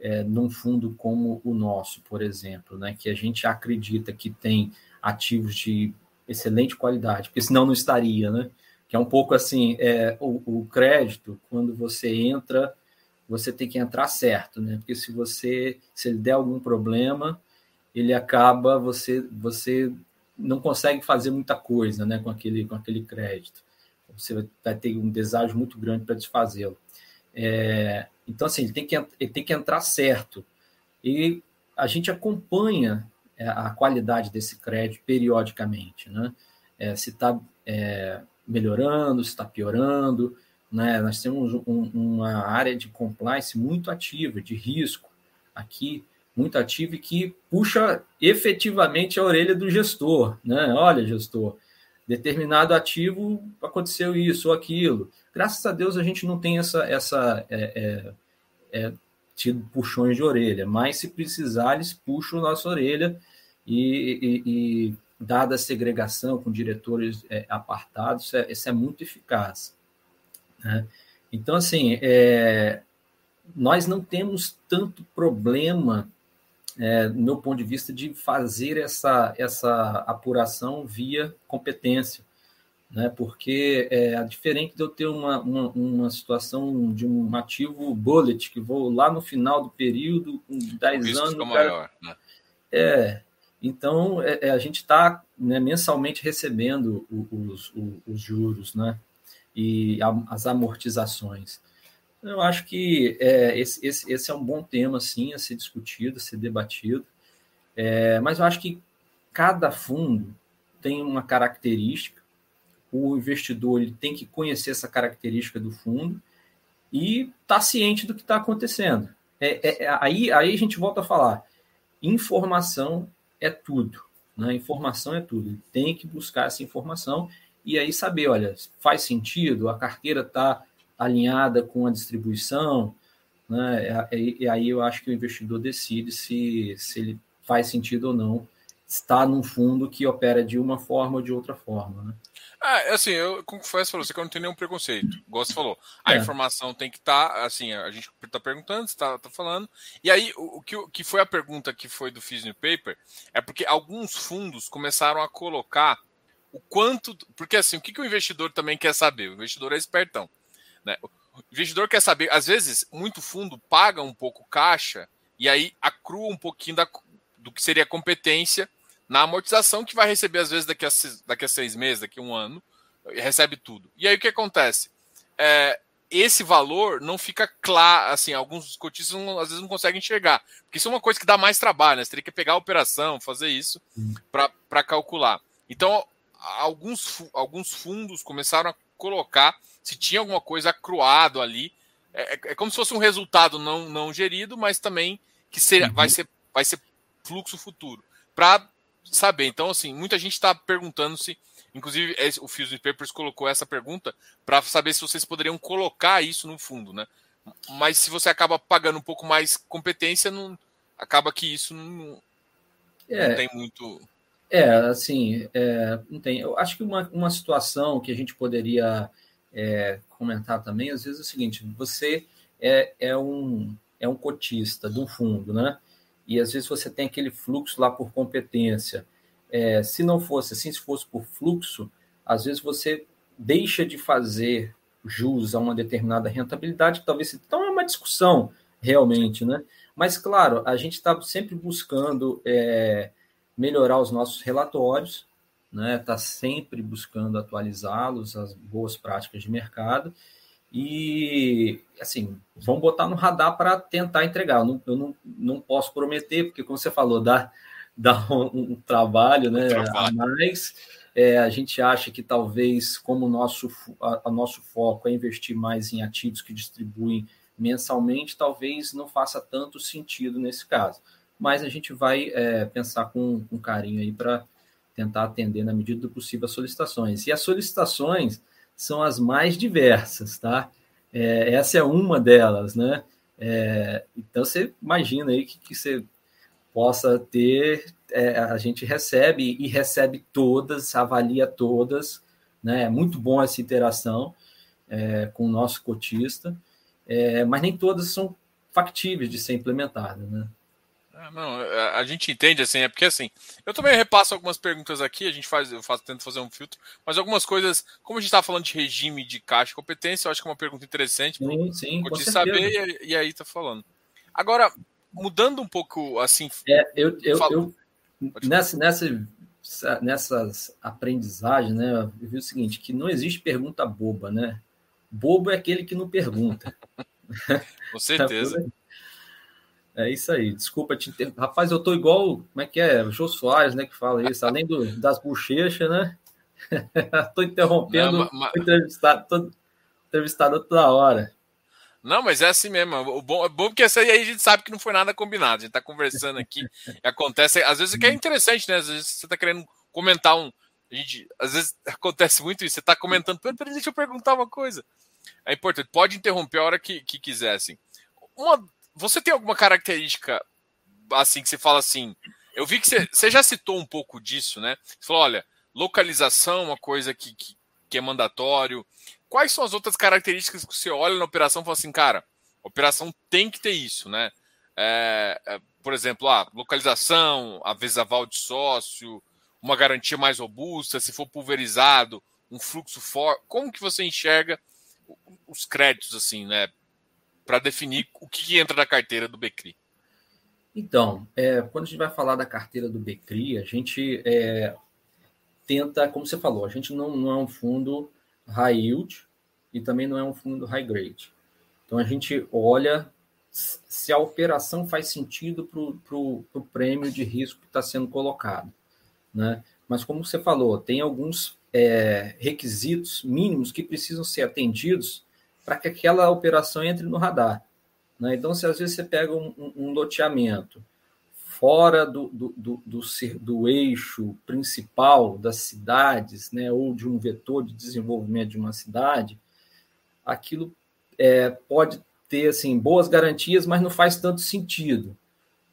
é, num fundo como o nosso, por exemplo, né? Que a gente acredita que tem ativos de excelente qualidade, porque senão não estaria, né? Que é um pouco assim, é, o, o crédito, quando você entra, você tem que entrar certo, né? Porque se você, se ele der algum problema, ele acaba, você, você não consegue fazer muita coisa né, com, aquele, com aquele crédito. Você vai ter um deságio muito grande para desfazê-lo. É, então, assim, ele tem, que, ele tem que entrar certo. E a gente acompanha é, a qualidade desse crédito periodicamente. Né? É, se está é, melhorando, se está piorando. Né? Nós temos um, uma área de compliance muito ativa, de risco aqui, muito ativo e que puxa efetivamente a orelha do gestor, né? Olha, gestor, determinado ativo aconteceu isso ou aquilo. Graças a Deus a gente não tem essa, essa é, é, é, tido puxões de orelha, mas se precisar eles puxam nossa orelha e, e, e dada a segregação com diretores é, apartados, isso é, isso é muito eficaz. Né? Então, assim, é, nós não temos tanto problema é, do meu ponto de vista, de fazer essa, essa apuração via competência. Né? Porque é diferente de eu ter uma, uma, uma situação de um ativo bullet, que vou lá no final do período, com 10 anos. Cara, maior, né? É. Então, é, é a gente está né, mensalmente recebendo os, os, os juros né? e as amortizações. Eu acho que é, esse, esse, esse, é um bom tema, sim, a ser discutido, a ser debatido. É, mas eu acho que cada fundo tem uma característica, o investidor ele tem que conhecer essa característica do fundo e estar tá ciente do que está acontecendo. É, é, é, aí, aí a gente volta a falar: informação é tudo. Né? Informação é tudo. Ele tem que buscar essa informação e aí saber, olha, faz sentido, a carteira está alinhada com a distribuição, né? E, aí eu acho que o investidor decide se, se ele faz sentido ou não estar num fundo que opera de uma forma ou de outra forma, né? Ah, assim, eu confesso para você que eu não tenho nenhum preconceito. Igual você falou, a é. informação tem que estar, tá, assim, a gente está perguntando, está tá falando. E aí, o, o, que, o que foi a pergunta que foi do Fiz Paper é porque alguns fundos começaram a colocar o quanto. Porque assim, o que, que o investidor também quer saber? O investidor é espertão. Né? O investidor quer saber, às vezes, muito fundo paga um pouco caixa e aí acrua um pouquinho da, do que seria competência na amortização que vai receber, às vezes, daqui a, daqui a seis meses, daqui a um ano, recebe tudo. E aí o que acontece? É, esse valor não fica claro, assim, alguns cotistas não, às vezes não conseguem enxergar, porque isso é uma coisa que dá mais trabalho, né? Você teria que pegar a operação, fazer isso para calcular. Então, alguns, alguns fundos começaram a colocar se tinha alguma coisa acruado ali. É, é, é como se fosse um resultado não, não gerido, mas também que ser, uhum. vai, ser, vai ser fluxo futuro. Para saber. Então, assim, muita gente está perguntando se. Inclusive, o Fuse Papers colocou essa pergunta para saber se vocês poderiam colocar isso no fundo, né? Mas se você acaba pagando um pouco mais competência, não, acaba que isso não, é, não tem muito. É, assim, é, não tem. Eu acho que uma, uma situação que a gente poderia é, comentar também, às vezes é o seguinte: você é, é, um, é um cotista de um fundo, né? E às vezes você tem aquele fluxo lá por competência. É, se não fosse assim, se fosse por fluxo, às vezes você deixa de fazer jus a uma determinada rentabilidade, que talvez então é uma discussão realmente, né? Mas claro, a gente está sempre buscando é, melhorar os nossos relatórios, né? Está sempre buscando atualizá-los, as boas práticas de mercado. E, assim, vamos botar no radar para tentar entregar. Eu, não, eu não, não posso prometer, porque, como você falou, dá, dá um, um trabalho né, a mais. É, a gente acha que talvez, como o nosso, a, a, nosso foco é investir mais em ativos que distribuem mensalmente, talvez não faça tanto sentido nesse caso mas a gente vai é, pensar com, com carinho aí para tentar atender na medida do possível as solicitações. E as solicitações são as mais diversas, tá? É, essa é uma delas, né? É, então você imagina aí que, que você possa ter, é, a gente recebe e recebe todas, avalia todas, né? É muito bom essa interação é, com o nosso cotista, é, mas nem todas são factíveis de ser implementadas, né? Ah, não, a, gente entende assim, é porque assim, eu também repasso algumas perguntas aqui, a gente faz, eu faço, tento fazer um filtro, mas algumas coisas, como a gente está falando de regime de caixa e competência, eu acho que é uma pergunta interessante sim, de saber e, e, aí tá falando. Agora, mudando um pouco assim. É, eu, eu, eu nessa, nessa, nessas aprendizagens, né, eu vi o seguinte, que não existe pergunta boba, né? Bobo é aquele que não pergunta. Com certeza. É isso aí. Desculpa te inter... Rapaz, eu tô igual. Como é que é? O Jô Soares, né? Que fala isso. Além do, das bochechas, né? tô interrompendo não, mas... entrevistado, tô entrevistado toda hora. Não, mas é assim mesmo. O bom, é bom porque essa aí a gente sabe que não foi nada combinado. A gente tá conversando aqui. acontece. Às vezes que é interessante, né? Às vezes você tá querendo comentar um. A gente, às vezes acontece muito isso. Você tá comentando. Peraí, deixa eu perguntar uma coisa. É importante. Pode interromper a hora que, que quiser, assim. Uma, você tem alguma característica assim que você fala assim? Eu vi que você, você já citou um pouco disso, né? Você falou, olha, localização, uma coisa que, que, que é mandatório. Quais são as outras características que você olha na operação e fala assim, cara, operação tem que ter isso, né? É, é, por exemplo, a ah, localização, a vezes aval de sócio, uma garantia mais robusta, se for pulverizado, um fluxo forte. Como que você enxerga os créditos, assim, né? Para definir o que entra na carteira do Becri? Então, é, quando a gente vai falar da carteira do Becri, a gente é, tenta, como você falou, a gente não, não é um fundo high yield e também não é um fundo high grade. Então a gente olha se a operação faz sentido para o prêmio de risco que está sendo colocado. Né? Mas como você falou, tem alguns é, requisitos mínimos que precisam ser atendidos para que aquela operação entre no radar. Né? Então, se às vezes você pega um, um loteamento fora do, do, do, do, do eixo principal das cidades, né, ou de um vetor de desenvolvimento de uma cidade, aquilo é, pode ter assim boas garantias, mas não faz tanto sentido,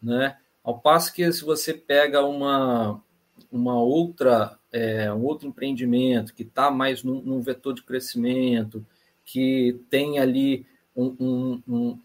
né? Ao passo que se você pega uma uma outra é, um outro empreendimento que está mais num, num, vetor de crescimento, que tem ali um, um,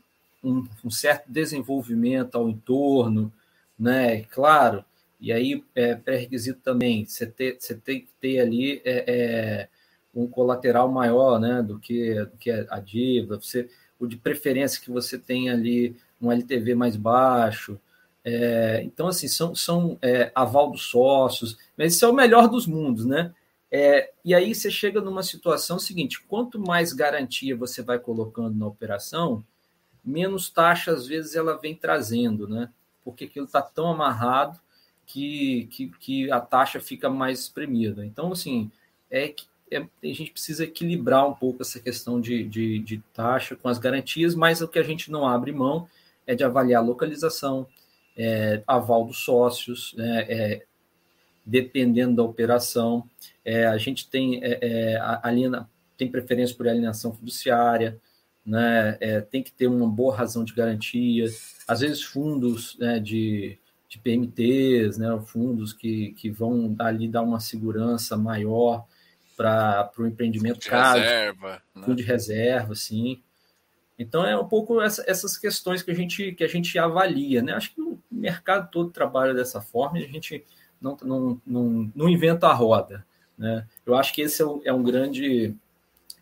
um, um certo desenvolvimento ao entorno, né? Claro, e aí é pré-requisito também, você, ter, você tem que ter ali é, é, um colateral maior né, do, que, do que a dívida, você, o de preferência que você tenha ali um LTV mais baixo. É, então, assim, são, são é, aval dos sócios, mas isso é o melhor dos mundos, né? É, e aí você chega numa situação seguinte: quanto mais garantia você vai colocando na operação, menos taxa às vezes ela vem trazendo, né? Porque aquilo está tão amarrado que, que, que, a taxa fica mais espremida. Então, assim, é é, a gente precisa equilibrar um pouco essa questão de, de, de, taxa com as garantias, mas o que a gente não abre mão é de avaliar a localização, é, aval dos sócios, né, é, dependendo da operação. É, a gente tem, é, é, alina, tem preferência por alienação fiduciária, né? É, tem que ter uma boa razão de garantia. Às vezes, fundos né, de, de PMTs, né, fundos que, que vão ali dar uma segurança maior para o empreendimento fundo de caro, reserva, né? fundo de reserva, sim. Então é um pouco essa, essas questões que a gente que a gente avalia, né? Acho que o mercado todo trabalha dessa forma e a gente não, não, não, não inventa a roda. Né? Eu acho que esse é um, é um grande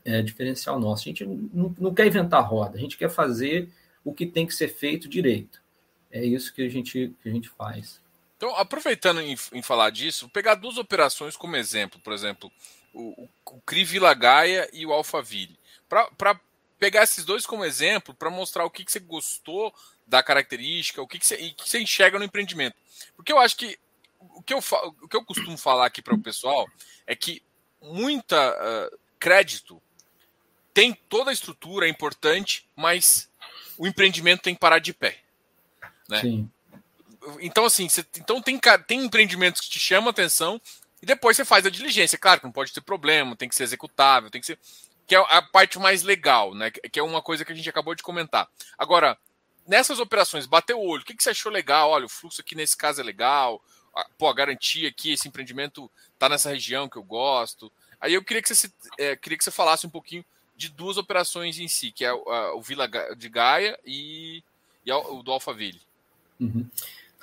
é, diferencial nosso. A gente não, não quer inventar a roda, a gente quer fazer o que tem que ser feito direito. É isso que a gente, que a gente faz. Então, aproveitando em, em falar disso, vou pegar duas operações como exemplo, por exemplo, o, o CRI Vila Gaia e o Alphaville. Para pegar esses dois como exemplo, para mostrar o que, que você gostou da característica, o que, que, você, que você enxerga no empreendimento. Porque eu acho que o que eu, o que eu costumo falar aqui para o pessoal é que muita uh, crédito tem toda a estrutura, é importante, mas o empreendimento tem que parar de pé. Né? Sim. Então, assim, você, então tem, tem empreendimentos que te chamam a atenção e depois você faz a diligência. Claro que não pode ter problema, tem que ser executável, tem que ser. Que é a parte mais legal, né? Que é uma coisa que a gente acabou de comentar. Agora, nessas operações, bateu o olho, o que, que você achou legal? Olha, o fluxo aqui nesse caso é legal, pô, garantia aqui, esse empreendimento está nessa região que eu gosto. Aí eu queria que você, é, queria que você falasse um pouquinho de duas operações em si, que é a, o Vila de Gaia e, e o do Alphaville. Uhum.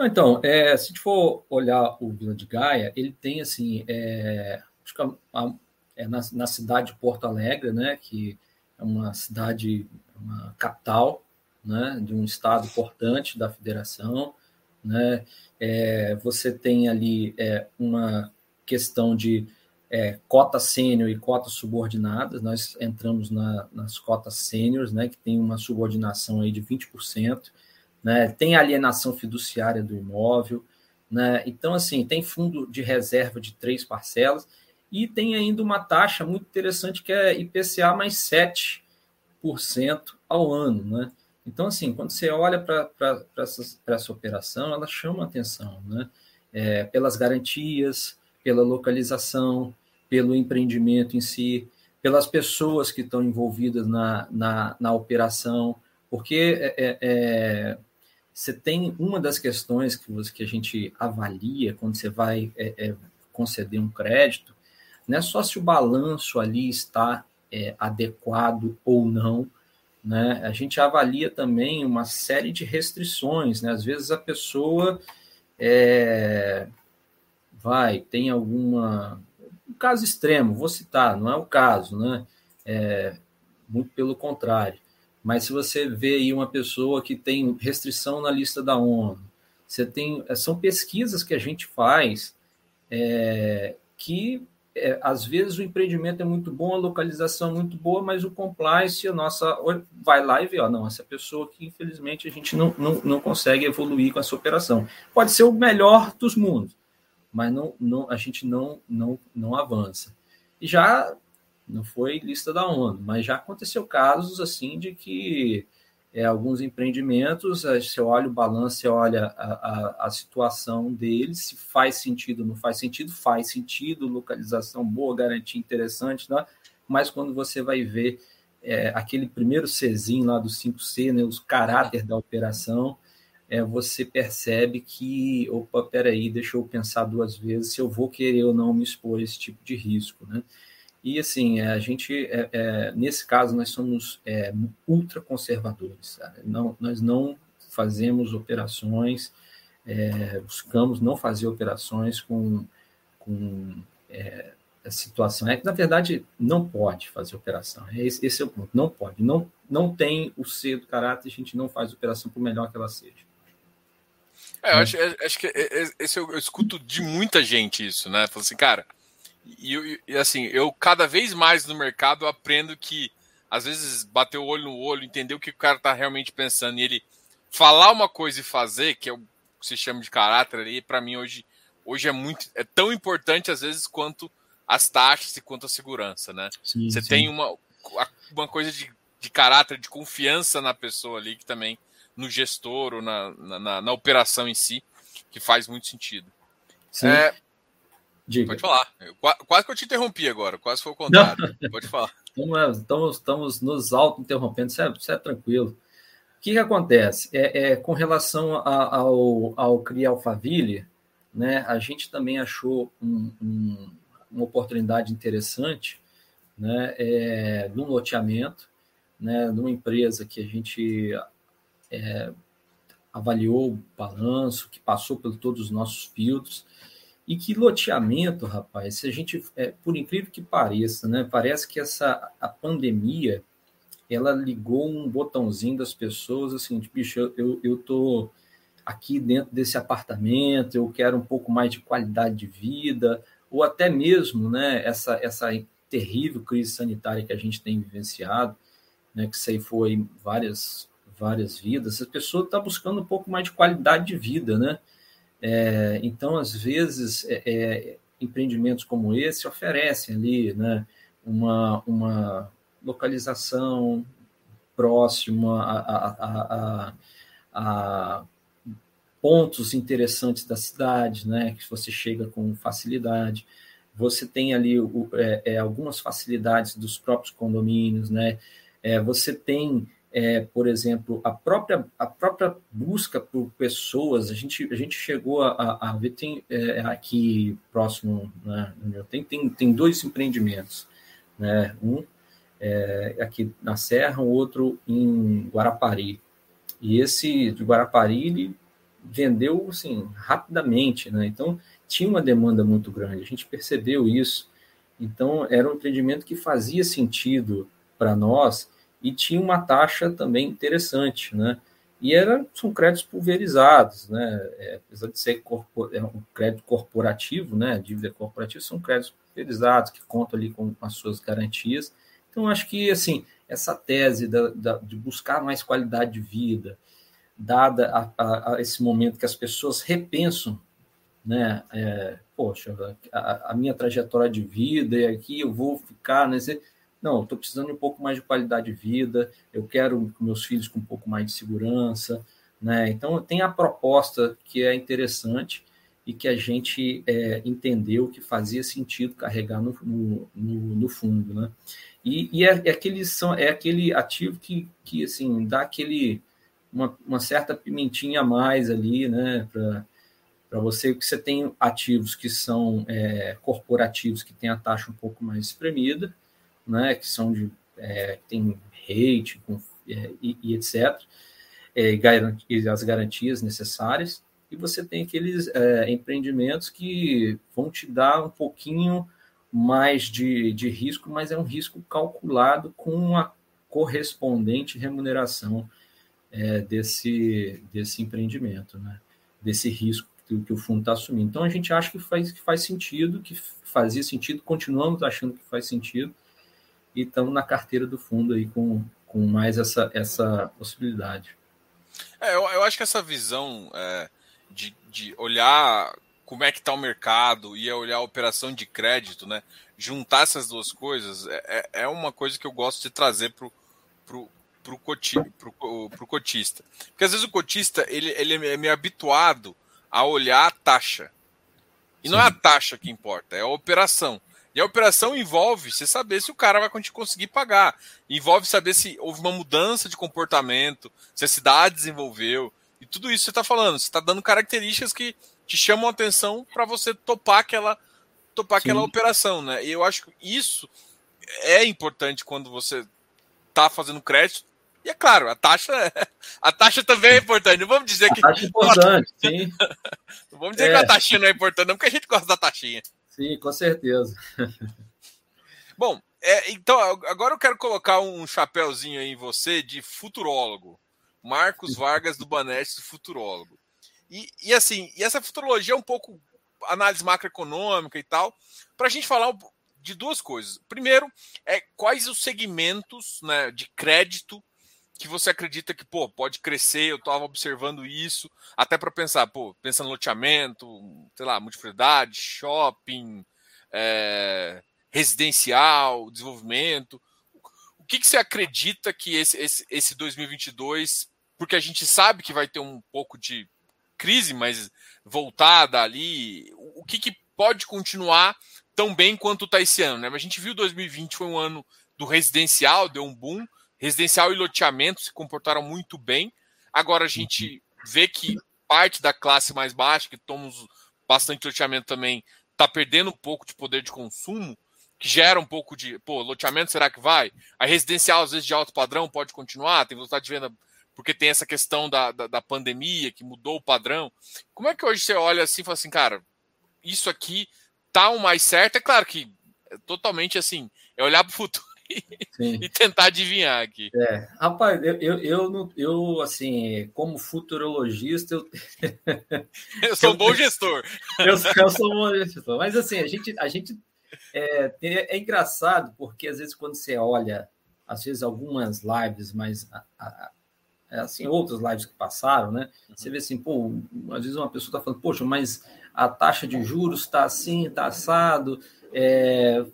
Então, é, se a gente for olhar o Vila de Gaia, ele tem assim, é, acho que a, a, é na, na, cidade de Porto Alegre, né, que é uma cidade, uma capital, né, de um estado importante da federação, né, é, você tem ali é, uma questão de é, cota sênior e cotas subordinadas, nós entramos na, nas cotas sêniores, né, que tem uma subordinação aí de 20%, né, tem alienação fiduciária do imóvel, né, então, assim, tem fundo de reserva de três parcelas e tem ainda uma taxa muito interessante que é IPCA mais 7% ao ano, né, então, assim, quando você olha para essa operação, ela chama atenção, né, é, pelas garantias, pela localização, pelo empreendimento em si, pelas pessoas que estão envolvidas na, na, na operação, porque é, é, é, você tem uma das questões que, você, que a gente avalia quando você vai é, é, conceder um crédito, não é só se o balanço ali está adequado ou não, né? A gente avalia também uma série de restrições, né? Às vezes a pessoa é, vai, tem alguma. Um caso extremo, vou citar, não é o caso, né? É, muito pelo contrário. Mas se você vê aí uma pessoa que tem restrição na lista da ONU, você tem. São pesquisas que a gente faz é, que é, às vezes o empreendimento é muito bom, a localização é muito boa, mas o compliance, a nossa vai lá e vê, ó, não, essa pessoa que infelizmente a gente não, não, não consegue evoluir com essa operação. Pode ser o melhor dos mundos, mas não, não, a gente não, não, não avança. E já não foi lista da ONU, mas já aconteceu casos assim de que é, alguns empreendimentos, você olha o balanço, você olha a, a, a, situação deles, se faz sentido não faz sentido, faz sentido, localização boa, garantia interessante, né? mas quando você vai ver é, aquele primeiro Czinho lá do 5C, né, os caráter da operação, é, você percebe que, opa, peraí, deixa eu pensar duas vezes se eu vou querer ou não me expor a esse tipo de risco, né? E assim, a gente, é, é, nesse caso, nós somos é, ultra conservadores. Não, nós não fazemos operações, é, buscamos não fazer operações com, com é, a situação. É que, na verdade, não pode fazer operação. É esse, esse, é o ponto. Não pode. Não, não tem o ser do caráter, a gente não faz operação por melhor que ela seja. É, eu acho, acho que esse eu, eu, escuto de muita gente isso, né? Falando assim, cara, e, e, assim, eu cada vez mais no mercado aprendo que às vezes bater o olho no olho, entender o que o cara tá realmente pensando e ele falar uma coisa e fazer, que é o que se chama de caráter ali, para mim hoje, hoje é muito é tão importante às vezes quanto as taxas e quanto a segurança, né? Sim, Você sim. tem uma, uma coisa de, de caráter, de confiança na pessoa ali, que também no gestor ou na, na, na operação em si, que faz muito sentido. Sim. É, Diga. Pode falar. Eu, quase que eu te interrompi agora, quase foi o contrário. Não. Pode falar. Estamos, estamos, estamos nos auto-interrompendo, isso, é, isso é tranquilo. O que, que acontece? É, é com relação a, ao, ao CRI Alphaville, né, a gente também achou um, um, uma oportunidade interessante né, é, num loteamento, né, numa empresa que a gente é, avaliou o balanço, que passou por todos os nossos filtros, e que loteamento, rapaz, se a gente, é, por incrível que pareça, né, parece que essa a pandemia ela ligou um botãozinho das pessoas assim, de, bicho, eu, eu tô aqui dentro desse apartamento, eu quero um pouco mais de qualidade de vida, ou até mesmo, né, essa essa terrível crise sanitária que a gente tem vivenciado, né, que aí foi várias várias vidas, a pessoa está buscando um pouco mais de qualidade de vida, né? É, então, às vezes, é, é, empreendimentos como esse oferecem ali né, uma, uma localização próxima a, a, a, a, pontos interessantes da cidade, né, que você chega com facilidade. Você tem ali é, é algumas facilidades dos próprios condomínios, né? É, você tem é, por exemplo, a própria, a própria busca por pessoas, a gente, a gente chegou a, a ver, tem é, aqui próximo, né, tem, tem, tem dois empreendimentos, né, um é, aqui na Serra, o outro em Guarapari, e esse de Guarapari, ele vendeu, assim, rapidamente, né, então tinha uma demanda muito grande, a gente percebeu isso, então era um empreendimento que fazia sentido para nós, e tinha uma taxa também interessante, né? E era, são créditos pulverizados, né? É, apesar de ser corpor, é um crédito corporativo, né? Dívida corporativa, são créditos pulverizados que contam ali com as suas garantias. Então, acho que, assim, essa tese da, da, de buscar mais qualidade de vida, dada a, a, a esse momento que as pessoas repensam, né? É, poxa, a, a, minha trajetória de vida e aqui eu vou ficar nesse não, estou precisando de um pouco mais de qualidade de vida, eu quero meus filhos com um pouco mais de segurança. Né? Então, tem a proposta que é interessante e que a gente é, entendeu que fazia sentido carregar no, no, no, no fundo. Né? E, e é, é, aquele, é aquele ativo que, que assim, dá aquele, uma, uma certa pimentinha a mais ali né? para você, que você tem ativos que são é, corporativos, que tem a taxa um pouco mais espremida, né, que são de é, tem rate com, é, e, e, etc, é, as garantias necessárias, e você tem aqueles é, empreendimentos que vão te dar um pouquinho mais de, de risco, mas é um risco calculado com a correspondente remuneração é, desse, desse empreendimento, né? desse risco que, que o fundo está assumindo. Então a gente acha que faz, que faz sentido, que fazia sentido, continuamos achando que faz sentido, e estamos na carteira do fundo aí com, com mais essa, essa possibilidade. É, eu, eu acho que essa visão é, de, de olhar como é que está o mercado e olhar a operação de crédito, né? Juntar essas duas coisas é, é, é uma coisa que eu gosto de trazer para pro, pro, coti, pro, pro cotista. Porque às vezes o cotista ele, ele é meio habituado a olhar a taxa. E Sim. não é a taxa que importa, é a operação. E a operação envolve você saber se o cara vai conseguir pagar. Envolve saber se houve uma mudança de comportamento, se a cidade desenvolveu. E tudo isso você está falando. Você está dando características que te chamam a atenção para você topar aquela, topar aquela operação. Né? E eu acho que isso é importante quando você está fazendo crédito. E é claro, a taxa, a taxa também é importante. Não vamos dizer que. A taxa é importante, sim. Não vamos dizer é. que a taxinha não é importante, não, porque a gente gosta da taxinha. Sim, com certeza. Bom, é, então agora eu quero colocar um chapéuzinho aí em você de futurólogo. Marcos Vargas do Banete, futurólogo. E, e assim, e essa futurologia é um pouco análise macroeconômica e tal, para a gente falar de duas coisas. Primeiro, é quais os segmentos né, de crédito que você acredita que pô, pode crescer, eu estava observando isso, até para pensar, pô, pensando no loteamento, sei lá, multiplicidade, shopping, é, residencial, desenvolvimento. O que, que você acredita que esse, esse, esse 2022, porque a gente sabe que vai ter um pouco de crise, mas voltada ali, o que, que pode continuar tão bem quanto está esse ano? Né? A gente viu 2020 foi um ano do residencial, deu um boom, Residencial e loteamento se comportaram muito bem. Agora a gente uhum. vê que parte da classe mais baixa, que toma bastante loteamento também, está perdendo um pouco de poder de consumo, que gera um pouco de, pô, loteamento será que vai? A residencial, às vezes, de alto padrão pode continuar, tem vontade de venda, porque tem essa questão da, da, da, pandemia que mudou o padrão. Como é que hoje você olha assim e fala assim, cara, isso aqui tá o mais certo? É claro que é totalmente assim, é olhar para o futuro e tentar adivinhar aqui. É, rapaz, eu, eu, eu, eu assim, como futurologista, eu, eu sou um bom gestor. Eu, eu sou um bom gestor. Mas assim, a gente, a gente é, é, engraçado porque às vezes quando você olha, às vezes algumas lives, mas é, assim outras lives que passaram, né? Você vê assim, pô, às vezes uma pessoa está falando, poxa, mas a taxa de juros está assim, está assado. É,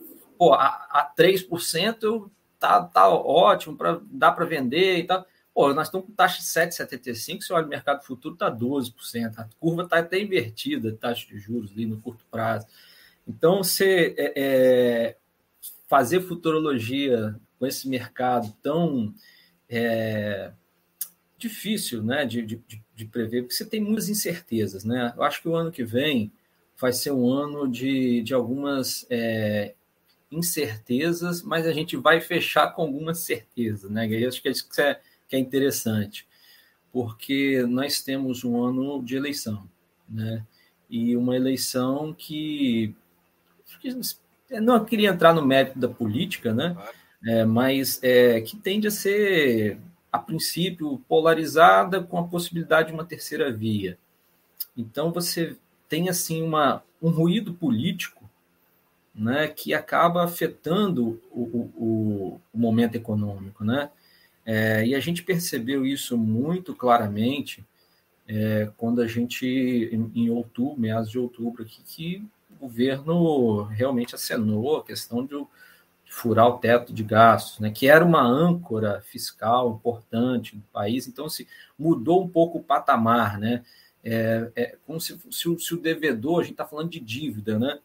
pô, a, a 3% eu, tá, tá ótimo, pra, dá para vender e tal. Pô, nós estamos com taxa de 7,75, se olha o mercado futuro, está 12%. A curva está até invertida, taxa de juros ali no curto prazo. Então, você é, é, fazer futurologia com esse mercado tão é, difícil né, de, de, de, prever, porque você tem muitas incertezas. Né? Eu acho que o ano que vem vai ser um ano de, de algumas é, incertezas, mas a gente vai fechar com algumas certezas. Né? E acho que é isso que é, que é interessante, porque nós temos um ano de eleição. Né? E uma eleição que. Não queria entrar no mérito da política, né? É, mas é, que tende a ser a princípio, polarizada com a possibilidade de uma terceira via. Então, você tem assim uma, um ruído político né, que acaba afetando o, o, o momento econômico. Né? É, e a gente percebeu isso muito claramente é, quando a gente, em, em, outubro, meados de outubro, aqui, que o governo realmente acenou a questão de furar o teto de gastos, né, que era uma âncora fiscal importante do país, então se mudou um pouco o patamar, né? É, é como se, se, se o devedor, a gente está falando de dívida, né?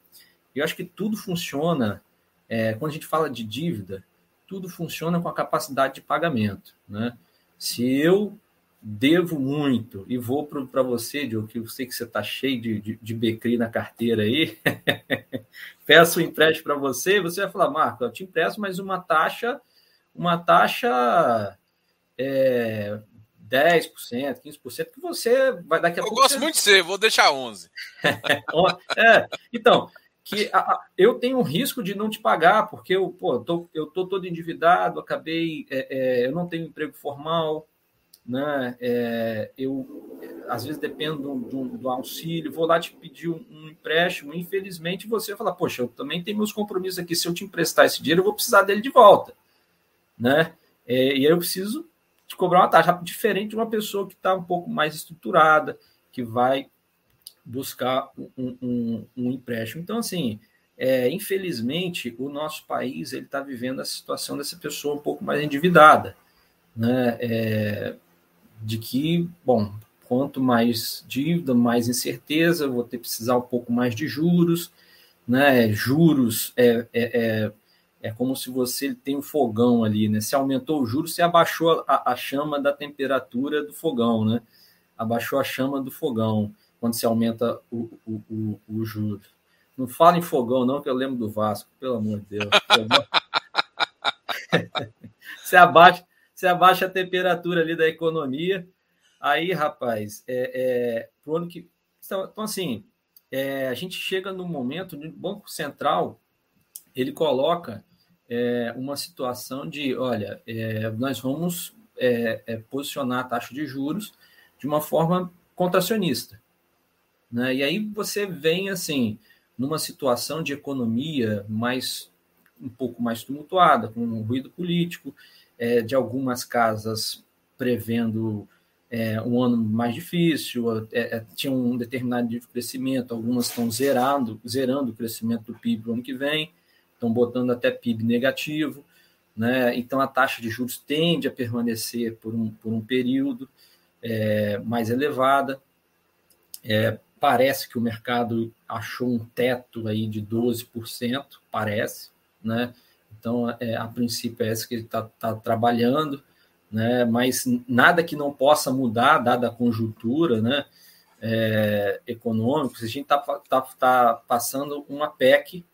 Eu acho que tudo funciona, é, quando a gente fala de dívida, tudo funciona com a capacidade de pagamento, né? Se eu devo muito e vou para você, Diogo, que eu sei que você está cheio de, de, de becri na carteira aí, peço um empréstimo para você, você vai falar, Marco, eu te empresto, mas uma taxa, uma taxa é, 10%, 15%, que você vai daqui a eu pouco. Eu gosto você... muito de ser, vou deixar 11%. é, então, que a, eu tenho um risco de não te pagar, porque eu estou tô, eu tô todo endividado, acabei, é, é, eu não tenho emprego formal, né? É, eu às vezes dependo do, do, auxílio, vou lá te pedir um, um, empréstimo, infelizmente você fala, poxa, eu também tenho meus compromissos aqui, se eu te emprestar esse dinheiro, eu vou precisar dele de volta, né? É, e aí eu preciso te cobrar uma taxa diferente de uma pessoa que está um pouco mais estruturada, que vai buscar um, um, um empréstimo. Então, assim, é, infelizmente, o nosso país ele está vivendo a situação dessa pessoa um pouco mais endividada, né? É, de que, bom, quanto mais dívida, mais incerteza, vou ter que precisar um pouco mais de juros, né? Juros é, é, é, é como se você tem um fogão ali, né? Se aumentou o juros, você abaixou a, a chama da temperatura do fogão, né? Abaixou a chama do fogão quando se aumenta o, o, o, o juro. Não fala em fogão, não, que eu lembro do Vasco, pelo amor de Deus. você abaixa, você abaixa a temperatura ali da economia. Aí, rapaz, é, é, pro ano que. Então, então assim, é, a gente chega no momento onde o Banco Central ele coloca é, uma situação de: olha, é, nós vamos é, é, posicionar a taxa de juros de uma forma contracionista. Né? E aí você vem assim, numa situação de economia mais um pouco mais tumultuada, com um ruído político, é, de algumas casas prevendo é, um ano mais difícil, é, é tinha um determinado nível de crescimento, algumas estão zerando, zerando o crescimento do PIB no ano que vem, estão botando até PIB negativo, né? então a taxa de juros tende a permanecer por um, por um período é, mais elevada. É, parece que o mercado achou um teto aí de 12%, parece, né? Então, é, a princípio é esse que ele está tá trabalhando, né? mas nada que não possa mudar, dada a conjuntura né? É, econômica. A gente está tá, tá passando uma PEC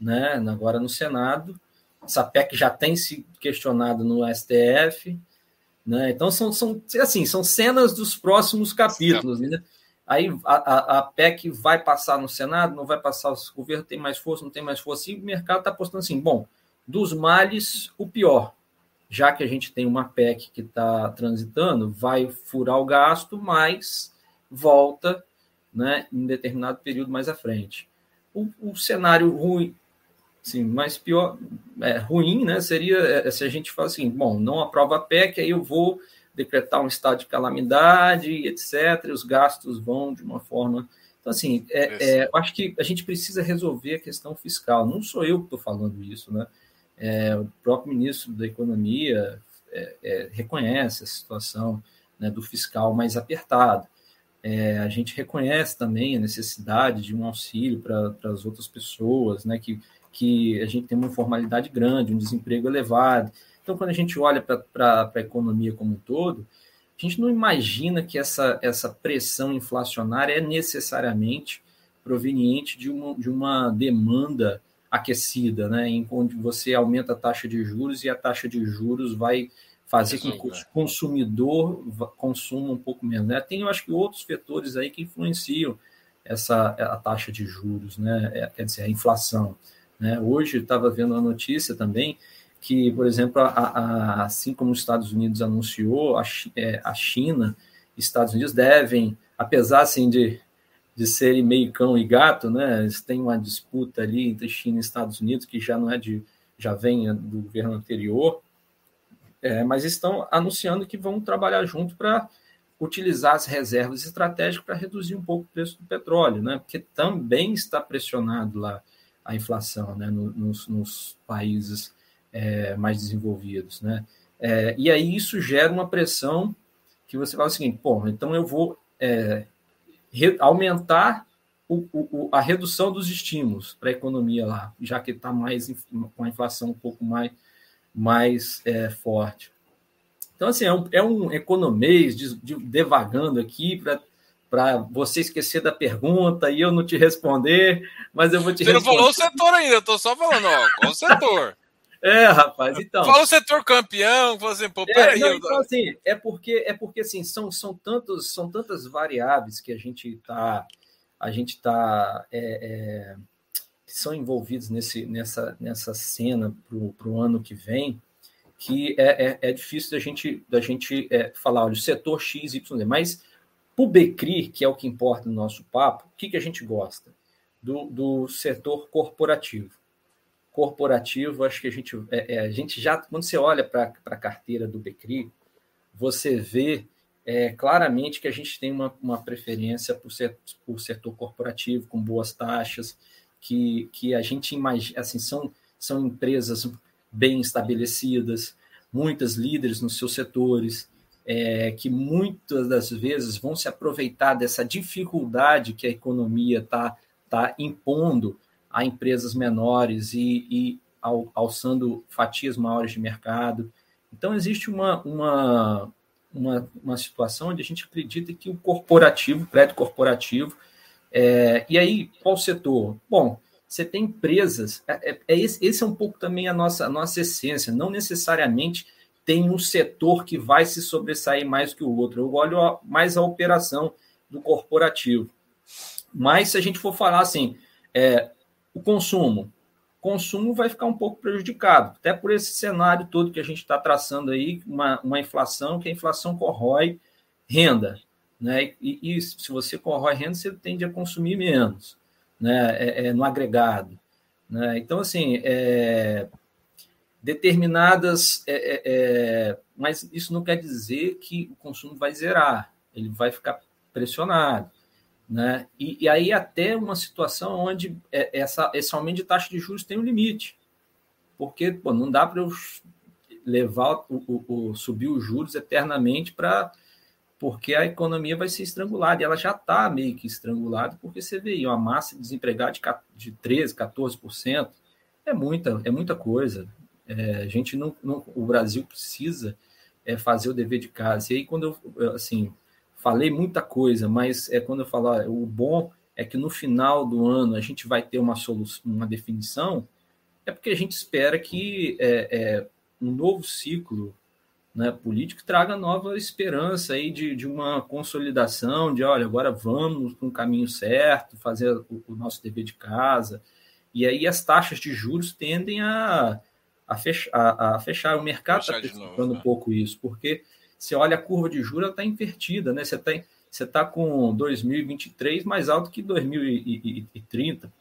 né? agora no Senado, essa PEC já tem se questionado no STF, né? Então são, são assim, são cenas dos próximos capítulos, né? Aí a, a, a, PEC vai passar no Senado, não vai passar, o governo tem mais força, não tem mais força, e o mercado está apostando assim, bom, dos males, o pior. Já que a gente tem uma PEC que está transitando, vai furar o gasto, mas volta né, em determinado período mais à frente. O, o cenário ruim, sim, mais pior, é, ruim, né, seria é, se a gente fala assim, bom, não aprova a PEC, aí eu vou decretar um estado de calamidade, etc., os gastos vão de uma forma então, assim, é, é, eu acho que a gente precisa resolver a questão fiscal. Não sou eu que estou falando isso, né? É, o próprio ministro da Economia é, é, reconhece a situação né, do fiscal mais apertado. É, a gente reconhece também a necessidade de um auxílio para as outras pessoas, né, que, que a gente tem uma informalidade grande, um desemprego elevado. Então, quando a gente olha para a economia como um todo, a gente não imagina que essa, essa pressão inflacionária é necessariamente proveniente de uma, de uma demanda aquecida, né, em onde você aumenta a taxa de juros e a taxa de juros vai fazer com que o consumidor consuma um pouco menos. Né? Tem, eu acho que, outros vetores aí que influenciam essa a taxa de juros, né? É, quer dizer, a inflação. Né? Hoje estava vendo a notícia também que, por exemplo, a, a, assim como os Estados Unidos anunciou, a, é, a China e Estados Unidos devem, apesar assim, de, de serem meio cão e gato, né? Eles têm uma disputa ali entre China e Estados Unidos que já não é de já vem do governo anterior, é, mas estão anunciando que vão trabalhar junto para utilizar as reservas estratégicas para reduzir um pouco o preço do petróleo, né? Porque também está pressionado lá a inflação, né? Nos, nos países é, mais desenvolvidos, né? É, e aí isso gera uma pressão que você fala assim, pô, então eu vou é, re, aumentar o, o, a redução dos estímulos para a economia lá, já que está mais com a inflação um pouco mais mais é, forte. Então, assim, é um, é um economês de, de, devagando aqui para você esquecer da pergunta e eu não te responder, mas eu vou te Você responder. não falou o setor ainda, eu estou só falando, ó, qual setor? É, rapaz, então. Fala o setor campeão, fala assim, pô, peraí. É, então, assim, é porque, é porque assim, são, são, tantos, são tantas variáveis que a gente está a gente tá, é, é, são envolvidos nesse, nessa, nessa cena para o ano que vem, que é, é, é, difícil da gente, da gente é, falar, olha, o setor X, Y, Mas o BECRI, que é o que importa no nosso papo, o que, que a gente gosta? Do, do setor corporativo. Corporativo, acho que a gente, é, é, a gente já, quando você olha para a carteira do BECRI, você vê é, claramente que a gente tem uma, uma preferência por, ser, por setor corporativo, com boas taxas, que, que a gente imagina, assim, são, são empresas bem estabelecidas, muitas líderes nos seus setores, é, que muitas das vezes vão se aproveitar dessa dificuldade que a economia está tá impondo a empresas menores e, e al, alçando fatias maiores de mercado. Então, existe uma, uma, uma, uma situação onde a gente acredita que o corporativo, prédio corporativo, é, e aí, qual setor? Bom, você tem empresas, é, é, é, esse, esse é um pouco também a nossa, a nossa essência, não necessariamente tem um setor que vai se sobressair mais que o outro. Eu olho mais a operação do corporativo. Mas se a gente for falar assim, é, o consumo, consumo vai ficar um pouco prejudicado, até por esse cenário todo que a gente está traçando aí, uma, uma inflação, que a inflação corrói renda. Né? E, e, se você corrói renda, você tende a consumir menos né? É, é, no agregado. Né? Então, assim, é, determinadas. É, é, é, mas isso não quer dizer que o consumo vai zerar, ele vai ficar pressionado. Né? E, e aí, até uma situação onde essa, esse aumento de taxa de juros tem um limite. Porque pô, não dá para eu levar o, o, o, subir os juros eternamente para porque a economia vai ser estrangulada, e ela já está meio que estrangulada, porque você vê aí uma massa de desempregados de, de 13%, 14%, é muita, é muita coisa. É, a gente não, não, o Brasil precisa é, fazer o dever de casa. E aí, quando eu, assim, falei muita coisa, mas é quando eu falo, o bom é que no final do ano a gente vai ter uma solução, uma definição, é porque a gente espera que é, é um novo ciclo né, político traga nova esperança aí de, de uma consolidação, de olha, agora vamos para um caminho certo, fazer o, o, nosso dever de casa. E aí as taxas de juros tendem a, a, fechar, a, a fechar. O mercado está preocupando né? um pouco isso, porque você olha a curva de juros, está invertida, né? Você está você tá com 2023 mais alto que 2030.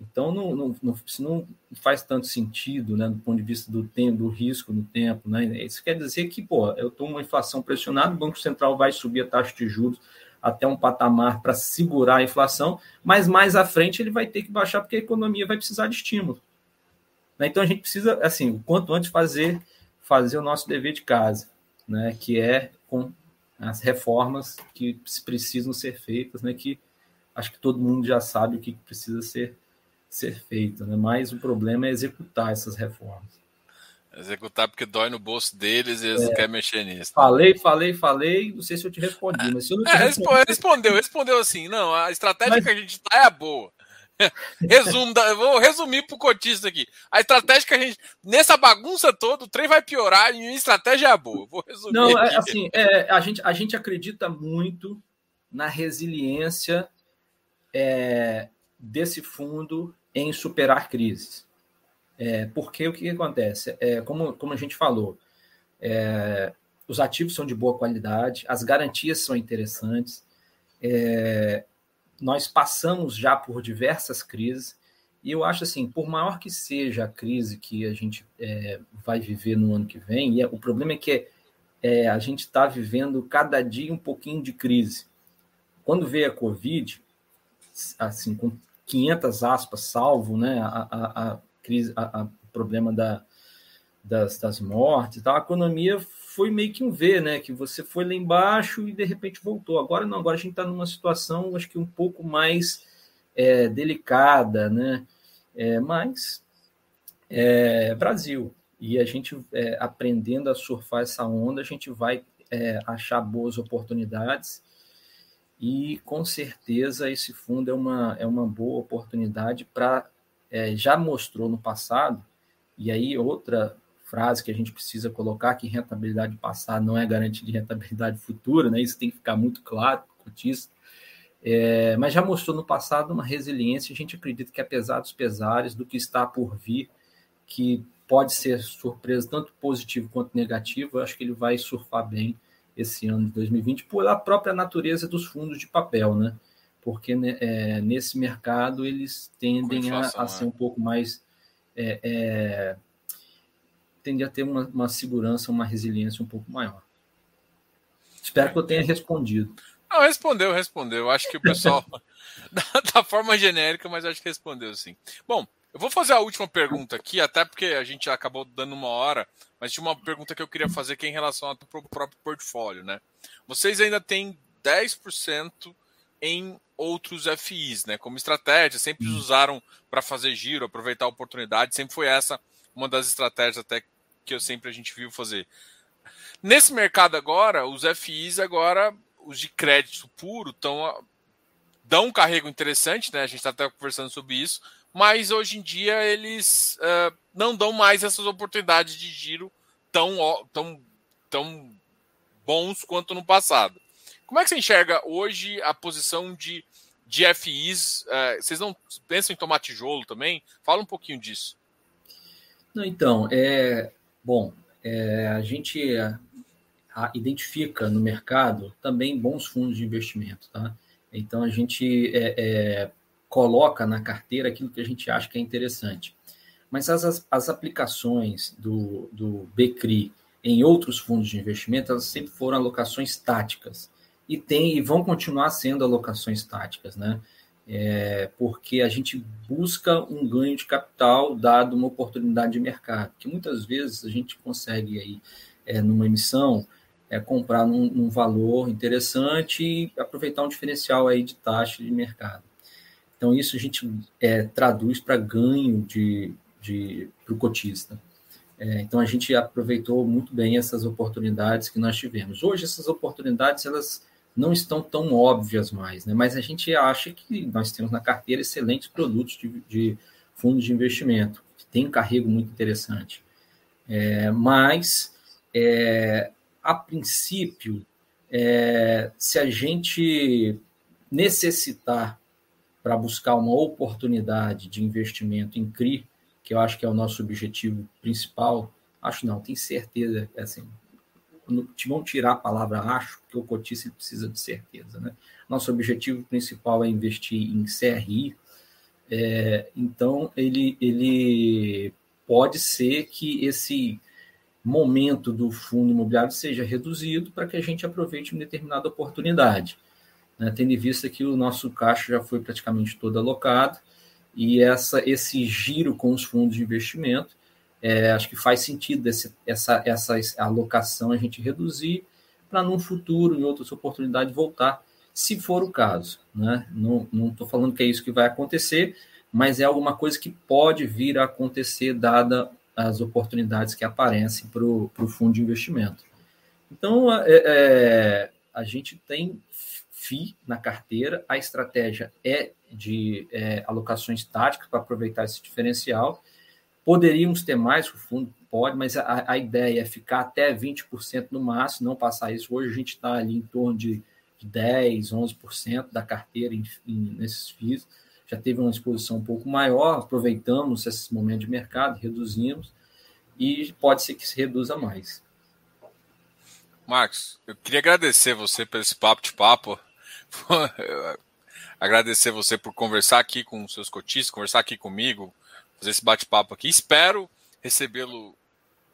Então, não, não, não, não faz tanto sentido, né, do ponto de vista do tempo, do risco no tempo. Né? Isso quer dizer que, pô, eu estou uma inflação pressionada, o Banco Central vai subir a taxa de juros até um patamar para segurar a inflação, mas mais à frente ele vai ter que baixar porque a economia vai precisar de estímulo. Né? Então, a gente precisa, assim, o quanto antes fazer, fazer o nosso dever de casa, né, que é com as reformas que precisam ser feitas, né, que acho que todo mundo já sabe o que precisa ser ser feito, né? mas o problema é executar essas reformas. Executar porque dói no bolso deles e eles é, não querem mexer nisso. Falei, falei, falei. Não sei se eu te respondi, mas se eu não te é. Respondeu, respondeu assim. Não, a estratégia mas... que a gente tá é a boa. Resumo, da, vou resumir pro cotista aqui. A estratégia que a gente. Nessa bagunça toda, o trem vai piorar e a estratégia é boa. Vou resumir. Não, é, assim, é, a, gente, a gente acredita muito na resiliência é, desse fundo em superar crises. É, porque o que, que acontece? É, como, como a gente falou, é, os ativos são de boa qualidade, as garantias são interessantes, é, nós passamos já por diversas crises, e eu acho assim, por maior que seja a crise que a gente é, vai viver no ano que vem, e é, o problema é que é, a gente está vivendo cada dia um pouquinho de crise. Quando veio a Covid, assim, com 500 aspas, salvo né, a, a, a crise, a, problema da, das, das mortes, tal, a economia foi meio que um V, né? Que você foi lá embaixo e de repente voltou. Agora não, agora a gente está numa situação, acho que um pouco mais é, delicada, né? É, mas é, Brasil. E a gente é, aprendendo a surfar essa onda, a gente vai é, achar boas oportunidades e com certeza esse fundo é uma, é uma boa oportunidade para. É, já mostrou no passado, e aí outra frase que a gente precisa colocar, que rentabilidade passada não é garantia de rentabilidade futura, né? isso tem que ficar muito claro, cotista. É, mas já mostrou no passado uma resiliência, a gente acredita que apesar dos pesares, do que está por vir, que pode ser surpresa tanto positivo quanto negativo, eu acho que ele vai surfar bem esse ano de 2020 pela própria natureza dos fundos de papel, né? Porque né, é, nesse mercado eles tendem a, a, ser né? um pouco mais. É, tendem a ter uma, uma, segurança, uma resiliência um pouco maior. Espero que eu tenha respondido. Não, respondeu, respondeu. Acho que o pessoal, da, da forma genérica, mas acho que respondeu sim. Bom, eu vou fazer a última pergunta aqui, até porque a gente acabou dando uma hora, mas tinha uma pergunta que eu queria fazer que é em relação ao próprio portfólio, né? Vocês ainda têm 10% em outros FIs, né? Como estratégia, sempre hum. usaram para fazer giro, aproveitar a oportunidade, sempre foi essa uma das estratégias até que eu sempre a gente viu fazer. Nesse mercado agora, os FIs agora, os de crédito puro, estão dão um carrego interessante, né? A gente está até conversando sobre isso, mas hoje em dia eles uh, não dão mais essas oportunidades de giro tão, tão, tão bons quanto no passado. Como é que você enxerga hoje a posição de, de FIs? Uh, vocês não pensam em tomar tijolo também? Fala um pouquinho disso. Não, então, é bom. É, a gente a, identifica no mercado também bons fundos de investimento, tá? Então a gente é, é, coloca na carteira aquilo que a gente acha que é interessante. Mas as, as aplicações do, do BCRI em outros fundos de investimento, elas sempre foram alocações táticas. E, tem, e vão continuar sendo alocações táticas, né? É, porque a gente busca um ganho de capital dado uma oportunidade de mercado, que muitas vezes a gente consegue aí é, numa emissão é, comprar num, num, valor interessante e aproveitar um diferencial aí de taxa de mercado. Então, isso a gente é, traduz para ganho de, de, para o cotista. É, então, a gente aproveitou muito bem essas oportunidades que nós tivemos. Hoje, essas oportunidades elas não estão tão óbvias mais, né? mas a gente acha que nós temos na carteira excelentes produtos de, de fundos de investimento, que tem um carrego muito interessante. É, mas, é, a princípio, é, se a gente necessitar para buscar uma oportunidade de investimento em CRI, que eu acho que é o nosso objetivo principal. Acho não, tenho certeza, assim, vão tirar a palavra acho, porque o cotista precisa de certeza. Né? Nosso objetivo principal é investir em CRI, é, então ele, ele pode ser que esse momento do fundo imobiliário seja reduzido para que a gente aproveite uma determinada oportunidade né, tendo em vista que o nosso caixa já foi praticamente todo alocado e essa, esse giro com os fundos de investimento, é, acho que faz sentido esse, essa, essa alocação a gente reduzir para num futuro, em outras oportunidades, voltar, se for o caso. Né? Não estou falando que é isso que vai acontecer, mas é alguma coisa que pode vir a acontecer, dada as oportunidades que aparecem para o fundo de investimento. Então, é, é, a gente tem FI na carteira, a estratégia é de é, alocações táticas para aproveitar esse diferencial. Poderíamos ter mais, o fundo pode, mas a, a ideia é ficar até 20% no máximo, não passar isso. Hoje a gente está ali em torno de, de 10%, 11% da carteira em, em, nesses FIIs. Já teve uma exposição um pouco maior, aproveitamos esse momento de mercado, reduzimos, e pode ser que se reduza mais. Marcos, eu queria agradecer você por esse papo de papo. agradecer você por conversar aqui com os seus cotistas, conversar aqui comigo, fazer esse bate-papo aqui. Espero recebê-lo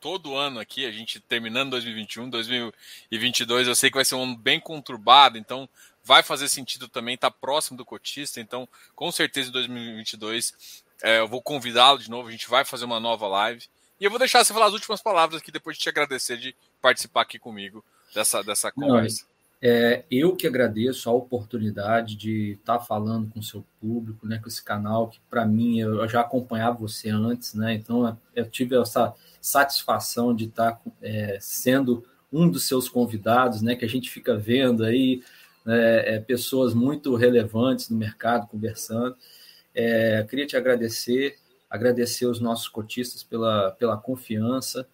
todo ano aqui, a gente terminando 2021, 2022, eu sei que vai ser um ano bem conturbado, então vai fazer sentido também estar próximo do cotista, então com certeza em 2022 é, eu vou convidá-lo de novo, a gente vai fazer uma nova live. E eu vou deixar você falar as últimas palavras aqui, depois de te agradecer de participar aqui comigo dessa, dessa conversa. É, eu que agradeço a oportunidade de estar falando com seu público, né, com esse canal, que para mim eu já acompanhava você antes, né, então eu tive essa satisfação de estar é, sendo um dos seus convidados, né, que a gente fica vendo aí né, é, pessoas muito relevantes no mercado conversando. É, queria te agradecer agradecer os nossos cotistas pela, pela confiança.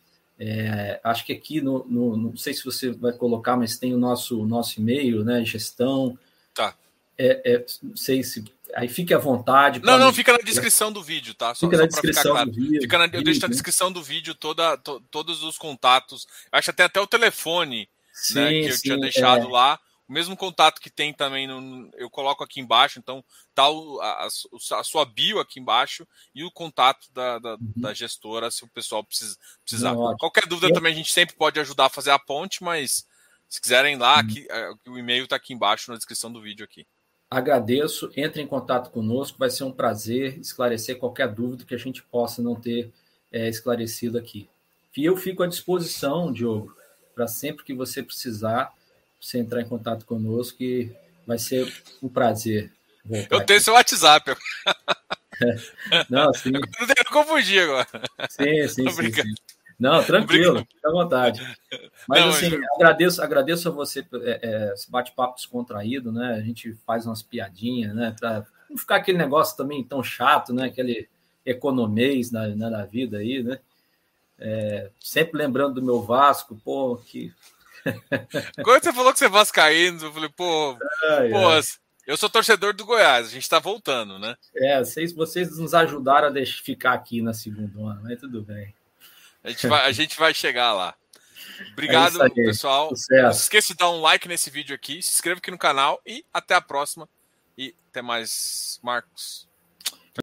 É, acho que aqui, no, no, não sei se você vai colocar, mas tem o nosso, nosso e-mail, né? Gestão. Tá. É, é, não sei se. Aí fique à vontade. Não, não, fica na descrição do vídeo, tá? Só, fica na descrição claro. do vídeo. Fica na, eu deixo na né? descrição do vídeo toda, to, todos os contatos. Acho até até o telefone sim, né, que eu sim, tinha deixado é. lá o mesmo contato que tem também, no, eu coloco aqui embaixo, então tá o, a, a, sua bio aqui embaixo e o contato da, da, uhum. da gestora, se o pessoal precisa, precisar. Não, Qualquer dúvida eu... também a gente sempre pode ajudar a fazer a ponte, mas se quiserem lá, uhum. aqui, é, o e-mail está aqui embaixo na descrição do vídeo aqui. Agradeço, entre em contato conosco, vai ser um prazer esclarecer qualquer dúvida que a gente possa não ter é, esclarecido aqui. E eu fico à disposição, Diogo, para sempre que você precisar você entrar em contato conosco e vai ser um prazer. Eu tenho seu WhatsApp. Não, sim. Não tenho confundir agora. Sim, sim, sim, sim, Não, tranquilo, fica à vontade. Mas Não, assim, mas... agradeço, agradeço a você é, é, esse bate-papo descontraído, né? A gente faz umas piadinhas, né? Para não ficar aquele negócio também tão chato, né? Aquele economês na, na, na vida aí, né? É, sempre lembrando do meu Vasco, pô, que quando você falou que você é vascaíno, eu falei, pô, ai, pô eu sou torcedor do Goiás, a gente tá voltando, né? É, vocês, vocês nos ajudaram a deixar, ficar aqui na segunda ano, mas tudo bem. A gente vai, a gente vai chegar lá. Obrigado, é pessoal. Sucesso. Não se esqueça de dar um like nesse vídeo aqui, se inscreva aqui no canal e até a próxima. E até mais, Marcos.